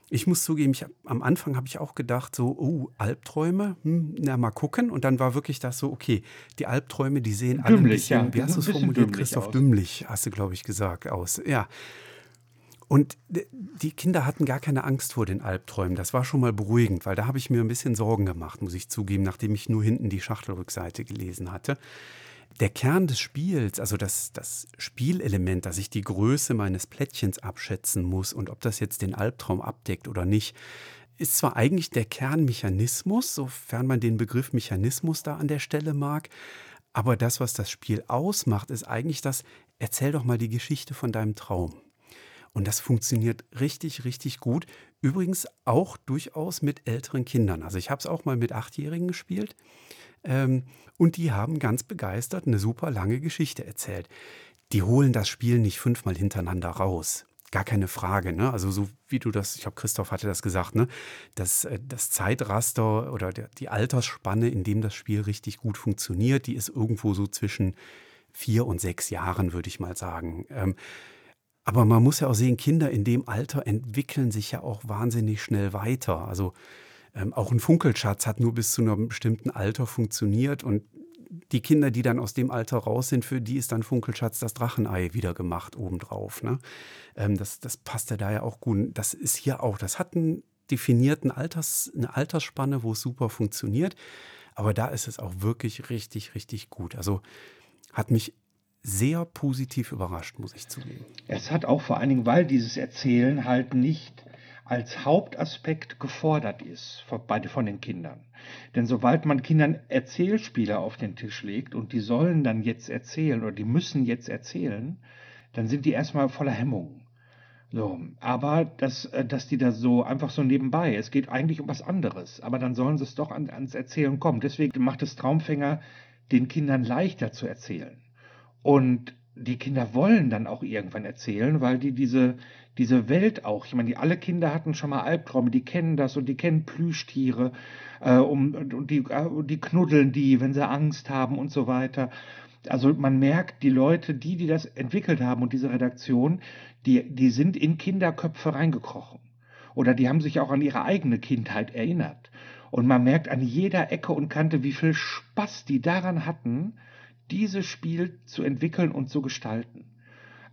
ich muss zugeben, ich am Anfang habe ich auch gedacht, so, oh, Albträume, hm, na mal gucken. Und dann war wirklich das so, okay, die Albträume, die sehen alle ein bisschen, ja, wie hast du es formuliert, Christoph, aus. dümmlich, hast du, glaube ich, gesagt, aus. Ja. Und die Kinder hatten gar keine Angst vor den Albträumen. Das war schon mal beruhigend, weil da habe ich mir ein bisschen Sorgen gemacht, muss ich zugeben, nachdem ich nur hinten die Schachtelrückseite gelesen hatte der Kern des Spiels, also das, das Spielelement, dass ich die Größe meines Plättchens abschätzen muss und ob das jetzt den Albtraum abdeckt oder nicht, ist zwar eigentlich der Kernmechanismus, sofern man den Begriff Mechanismus da an der Stelle mag, aber das, was das Spiel ausmacht, ist eigentlich das, erzähl doch mal die Geschichte von deinem Traum. Und das funktioniert richtig, richtig gut. Übrigens auch durchaus mit älteren Kindern. Also ich habe es auch mal mit Achtjährigen gespielt. Ähm, und die haben ganz begeistert eine super lange Geschichte erzählt. Die holen das Spiel nicht fünfmal hintereinander raus. Gar keine Frage, ne? Also so wie du das, ich glaube, Christoph hatte das gesagt, ne? Das, äh, das Zeitraster oder der, die Altersspanne, in dem das Spiel richtig gut funktioniert, die ist irgendwo so zwischen vier und sechs Jahren, würde ich mal sagen. Ähm, aber man muss ja auch sehen, Kinder in dem Alter entwickeln sich ja auch wahnsinnig schnell weiter. Also ähm, auch ein Funkelschatz hat nur bis zu einem bestimmten Alter funktioniert und die Kinder, die dann aus dem Alter raus sind, für die ist dann Funkelschatz das Drachenei wieder gemacht obendrauf. Ne? Ähm, das, das passt ja da ja auch gut. Das ist hier auch, das hat einen definierten Alters, eine Altersspanne, wo es super funktioniert. Aber da ist es auch wirklich richtig, richtig gut. Also hat mich sehr positiv überrascht, muss ich zugeben. Es hat auch vor allen Dingen, weil dieses Erzählen halt nicht als Hauptaspekt gefordert ist von den Kindern. Denn sobald man Kindern Erzählspiele auf den Tisch legt und die sollen dann jetzt erzählen oder die müssen jetzt erzählen, dann sind die erstmal voller Hemmungen. So, aber dass, äh, dass die da so einfach so nebenbei, es geht eigentlich um was anderes, aber dann sollen sie es doch an, ans Erzählen kommen. Deswegen macht es Traumfänger den Kindern leichter zu erzählen. Und die Kinder wollen dann auch irgendwann erzählen, weil die diese, diese Welt auch, ich meine, die alle Kinder hatten schon mal Albträume, die kennen das und die kennen Plüschtiere äh, um, und, die, äh, die knuddeln die, wenn sie Angst haben und so weiter. Also man merkt, die Leute, die, die das entwickelt haben und diese Redaktion, die, die sind in Kinderköpfe reingekrochen. Oder die haben sich auch an ihre eigene Kindheit erinnert. Und man merkt an jeder Ecke und Kante, wie viel Spaß die daran hatten, dieses Spiel zu entwickeln und zu gestalten.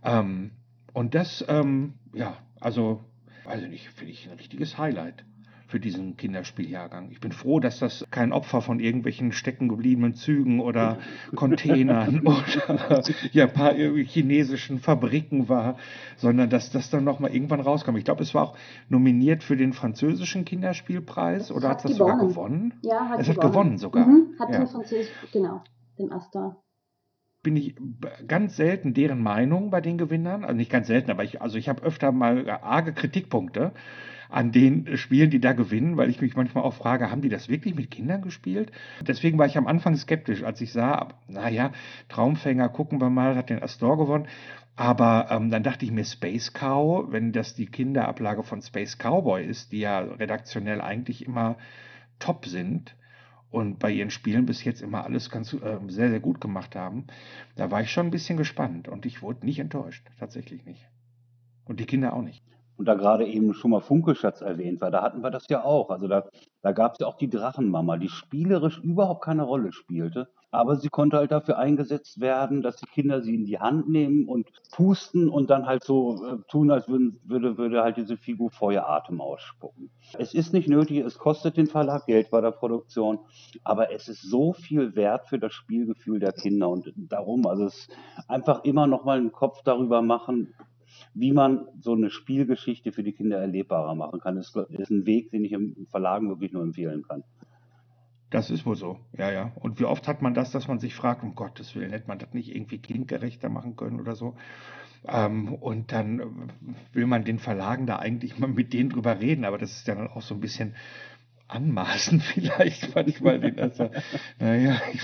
Ähm, und das, ähm, ja, also, weiß ich nicht, finde ich ein richtiges Highlight für diesen Kinderspieljahrgang. Ich bin froh, dass das kein Opfer von irgendwelchen steckengebliebenen Zügen oder Containern oder ja, paar chinesischen Fabriken war, sondern dass das dann nochmal irgendwann rauskam. Ich glaube, es war auch nominiert für den französischen Kinderspielpreis oder hat, hat das sogar gewonnen? Ja, hat es gewonnen. hat gewonnen sogar. Mhm, hat ja. den französischen, genau, den Astor bin ich ganz selten deren Meinung bei den Gewinnern. Also nicht ganz selten, aber ich, also ich habe öfter mal arge Kritikpunkte an den Spielen, die da gewinnen, weil ich mich manchmal auch frage, haben die das wirklich mit Kindern gespielt? Deswegen war ich am Anfang skeptisch, als ich sah, naja, Traumfänger, gucken wir mal, hat den Astor gewonnen. Aber ähm, dann dachte ich mir, Space Cow, wenn das die Kinderablage von Space Cowboy ist, die ja redaktionell eigentlich immer top sind, und bei ihren Spielen bis jetzt immer alles ganz äh, sehr, sehr gut gemacht haben, da war ich schon ein bisschen gespannt und ich wurde nicht enttäuscht, tatsächlich nicht. Und die Kinder auch nicht. Und da gerade eben schon mal Funkelschatz erwähnt war, da hatten wir das ja auch. Also da, da gab es ja auch die Drachenmama, die spielerisch überhaupt keine Rolle spielte. Aber sie konnte halt dafür eingesetzt werden, dass die Kinder sie in die Hand nehmen und pusten und dann halt so äh, tun, als würden, würde, würde halt diese Figur Feueratem ausspucken. Es ist nicht nötig, es kostet den Verlag Geld bei der Produktion, aber es ist so viel wert für das Spielgefühl der Kinder und darum, also es einfach immer noch mal einen Kopf darüber machen, wie man so eine Spielgeschichte für die Kinder erlebbarer machen kann. Das ist ein Weg, den ich im Verlagen wirklich nur empfehlen kann. Das ist wohl so, ja, ja. Und wie oft hat man das, dass man sich fragt, um Gottes Willen, hätte man das nicht irgendwie kindgerechter machen können oder so? Ähm, und dann will man den Verlagen da eigentlich mal mit denen drüber reden, aber das ist ja dann auch so ein bisschen anmaßen vielleicht manchmal den also, naja, ich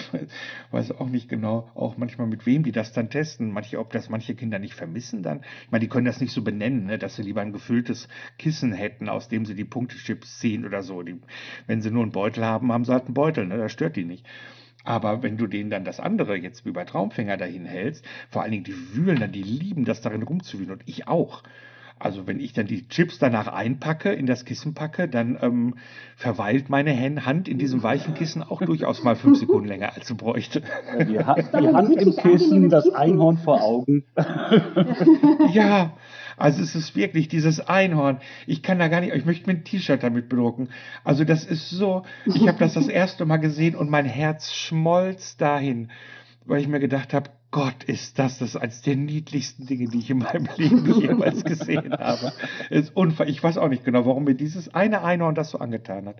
weiß, auch nicht genau, auch manchmal mit wem die das dann testen, manche, ob das manche Kinder nicht vermissen dann. Ich meine, die können das nicht so benennen, ne, dass sie lieber ein gefülltes Kissen hätten, aus dem sie die Punktechips ziehen oder so. Die, wenn sie nur einen Beutel haben, haben sie halt einen Beutel, ne, das stört die nicht. Aber wenn du denen dann das andere jetzt wie bei Traumfänger dahin hältst, vor allen Dingen die wühlen dann, die lieben das darin rumzuwühlen und ich auch. Also wenn ich dann die Chips danach einpacke, in das Kissen packe, dann ähm, verweilt meine Hand in diesem weichen Kissen auch durchaus mal fünf Sekunden länger, als sie bräuchte. Die, ha die Hand im Kissen, das Einhorn vor Augen. ja, also es ist wirklich dieses Einhorn. Ich kann da gar nicht, ich möchte mir ein T-Shirt damit bedrucken. Also das ist so, ich habe das das erste Mal gesehen und mein Herz schmolz dahin, weil ich mir gedacht habe, Gott, ist das das eines der niedlichsten Dinge, die ich in meinem Leben jemals gesehen habe. Ist unfair. Ich weiß auch nicht genau, warum mir dieses eine Einhorn das so angetan hat.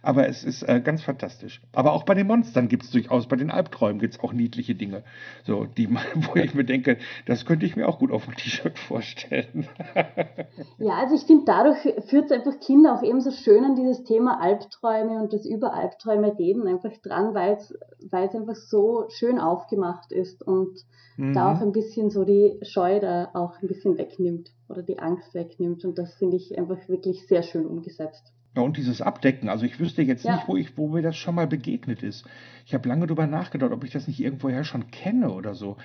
Aber es ist äh, ganz fantastisch. Aber auch bei den Monstern gibt es durchaus, bei den Albträumen gibt es auch niedliche Dinge. So, die, wo ich mir denke, das könnte ich mir auch gut auf dem T-Shirt vorstellen. ja, also ich finde, dadurch führt es einfach Kinder auch ebenso schön an dieses Thema Albträume und das über Albträume reden einfach dran, weil es einfach so schön aufgemacht ist und mhm. da auch ein bisschen so die Scheu da auch ein bisschen wegnimmt oder die Angst wegnimmt. Und das finde ich einfach wirklich sehr schön umgesetzt. Ja, und dieses Abdecken. Also ich wüsste jetzt ja. nicht, wo, ich, wo mir das schon mal begegnet ist. Ich habe lange darüber nachgedacht, ob ich das nicht irgendwoher schon kenne oder so.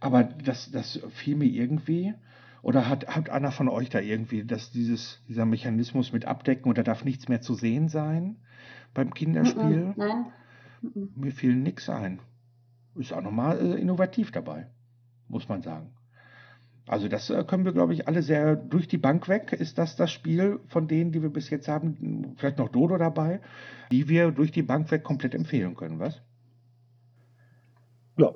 Aber das, das fiel mir irgendwie. Oder hat, hat einer von euch da irgendwie, dass dieses, dieser Mechanismus mit Abdecken und da darf nichts mehr zu sehen sein beim Kinderspiel? Nein. Mir fiel nichts ein. Ist auch nochmal äh, innovativ dabei, muss man sagen. Also das äh, können wir, glaube ich, alle sehr durch die Bank weg. Ist das das Spiel von denen, die wir bis jetzt haben, vielleicht noch Dodo dabei, die wir durch die Bank weg komplett empfehlen können, was? Ja.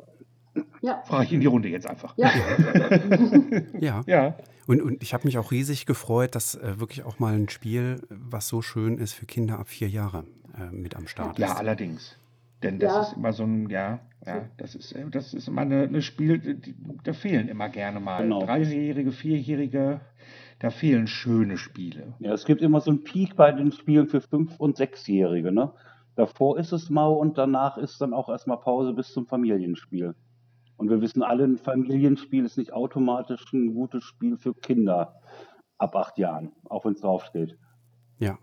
Ja. Frage ich in die Runde jetzt einfach. Ja. ja. ja. Und, und ich habe mich auch riesig gefreut, dass äh, wirklich auch mal ein Spiel, was so schön ist für Kinder ab vier Jahre, äh, mit am Start ist. Ja, allerdings. Denn das ja. ist immer so ein, ja, ja, das ist, äh, das ist immer eine, eine Spiel, die, da fehlen immer gerne mal genau. Dreijährige, Vierjährige, da fehlen schöne Spiele. Ja, es gibt immer so einen Peak bei den Spielen für Fünf- und Sechsjährige, ne? Davor ist es mau und danach ist dann auch erstmal Pause bis zum Familienspiel. Und wir wissen alle, ein Familienspiel ist nicht automatisch ein gutes Spiel für Kinder ab acht Jahren, auch wenn es draufsteht. Ja,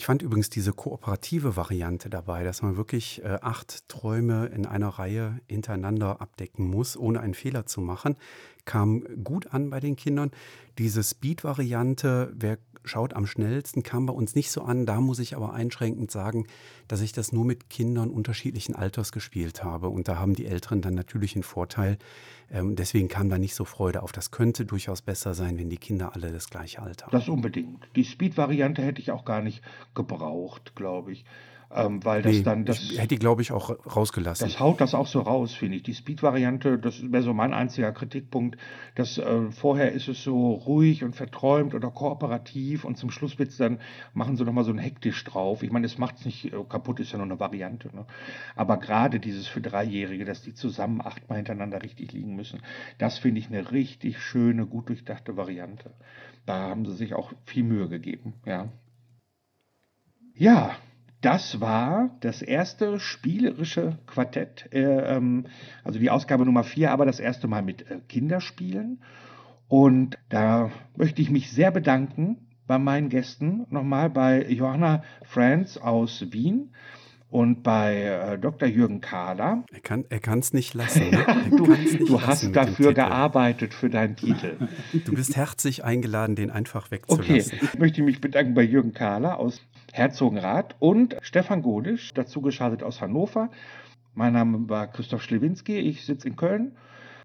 ich fand übrigens diese kooperative Variante dabei, dass man wirklich äh, acht Träume in einer Reihe hintereinander abdecken muss, ohne einen Fehler zu machen, kam gut an bei den Kindern. Diese Speed-Variante, wer schaut am schnellsten, kam bei uns nicht so an. Da muss ich aber einschränkend sagen, dass ich das nur mit Kindern unterschiedlichen Alters gespielt habe. Und da haben die Älteren dann natürlich einen Vorteil. Ähm, deswegen kam da nicht so Freude auf. Das könnte durchaus besser sein, wenn die Kinder alle das gleiche Alter haben. Das unbedingt. Die Speed-Variante hätte ich auch gar nicht gebraucht, glaube ich. Ähm, weil das nee, dann das. hätte die, glaube ich, auch rausgelassen. Das haut das auch so raus, finde ich. Die Speed-Variante, das wäre so mein einziger Kritikpunkt. Dass äh, vorher ist es so ruhig und verträumt oder kooperativ und zum Schluss wird's dann, machen sie nochmal so ein hektisch drauf. Ich meine, es macht es nicht äh, kaputt, ist ja nur eine Variante. Ne? Aber gerade dieses für Dreijährige, dass die zusammen achtmal hintereinander richtig liegen müssen, das finde ich eine richtig schöne, gut durchdachte Variante. Da haben sie sich auch viel Mühe gegeben, ja. Ja, das war das erste spielerische Quartett, äh, ähm, also die Ausgabe Nummer vier, aber das erste Mal mit äh, Kinderspielen. Und da möchte ich mich sehr bedanken bei meinen Gästen, nochmal bei Johanna Franz aus Wien und bei äh, Dr. Jürgen Kahler. Er kann es nicht lassen. Ne? du, nicht du hast dafür gearbeitet für deinen Titel. Du bist herzlich eingeladen, den einfach wegzulassen. Okay, ich möchte mich bedanken bei Jürgen Kahler aus Herzogenrath und Stefan Godisch, dazu geschaltet aus Hannover. Mein Name war Christoph Schlewinski, ich sitze in Köln.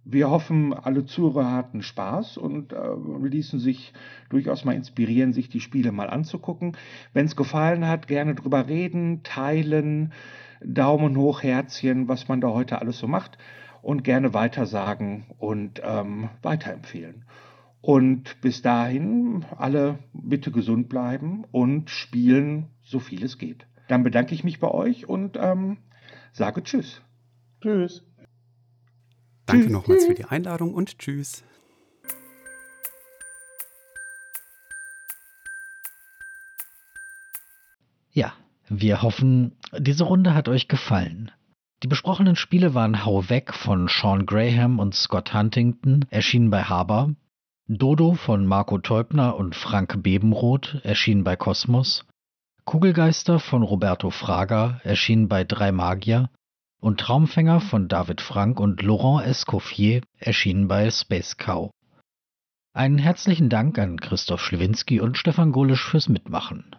Wir hoffen, alle Zuhörer hatten Spaß und äh, ließen sich durchaus mal inspirieren, sich die Spiele mal anzugucken. Wenn es gefallen hat, gerne drüber reden, teilen, Daumen hoch, Herzchen, was man da heute alles so macht und gerne weitersagen und ähm, weiterempfehlen. Und bis dahin alle bitte gesund bleiben und spielen, so viel es geht. Dann bedanke ich mich bei euch und ähm, sage Tschüss. Tschüss. Danke nochmals für die Einladung und Tschüss. Ja, wir hoffen, diese Runde hat euch gefallen. Die besprochenen Spiele waren Hau weg von Sean Graham und Scott Huntington, erschienen bei Haber, Dodo von Marco Teubner und Frank Bebenroth erschien bei Kosmos, Kugelgeister von Roberto Fraga erschien bei Drei Magier und Traumfänger von David Frank und Laurent Escoffier erschien bei Space Cow. Einen herzlichen Dank an Christoph Schlewinski und Stefan Golisch fürs Mitmachen.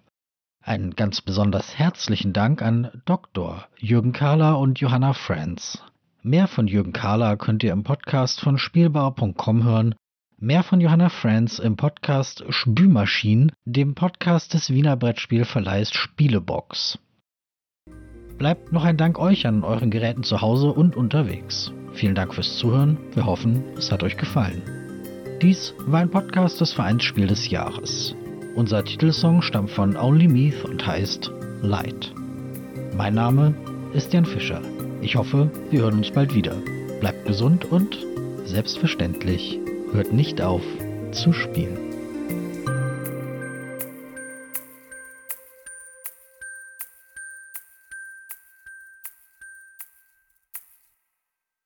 Einen ganz besonders herzlichen Dank an Dr. Jürgen Kahler und Johanna Franz. Mehr von Jürgen Kahler könnt ihr im Podcast von Spielbau.com hören. Mehr von Johanna Franz im Podcast Spülmaschinen, dem Podcast des Wiener Brettspielverleihs Spielebox. Bleibt noch ein Dank euch an euren Geräten zu Hause und unterwegs. Vielen Dank fürs Zuhören. Wir hoffen, es hat euch gefallen. Dies war ein Podcast des Vereins Spiel des Jahres. Unser Titelsong stammt von Only Meath und heißt Light. Mein Name ist Jan Fischer. Ich hoffe, wir hören uns bald wieder. Bleibt gesund und, selbstverständlich, hört nicht auf zu spielen.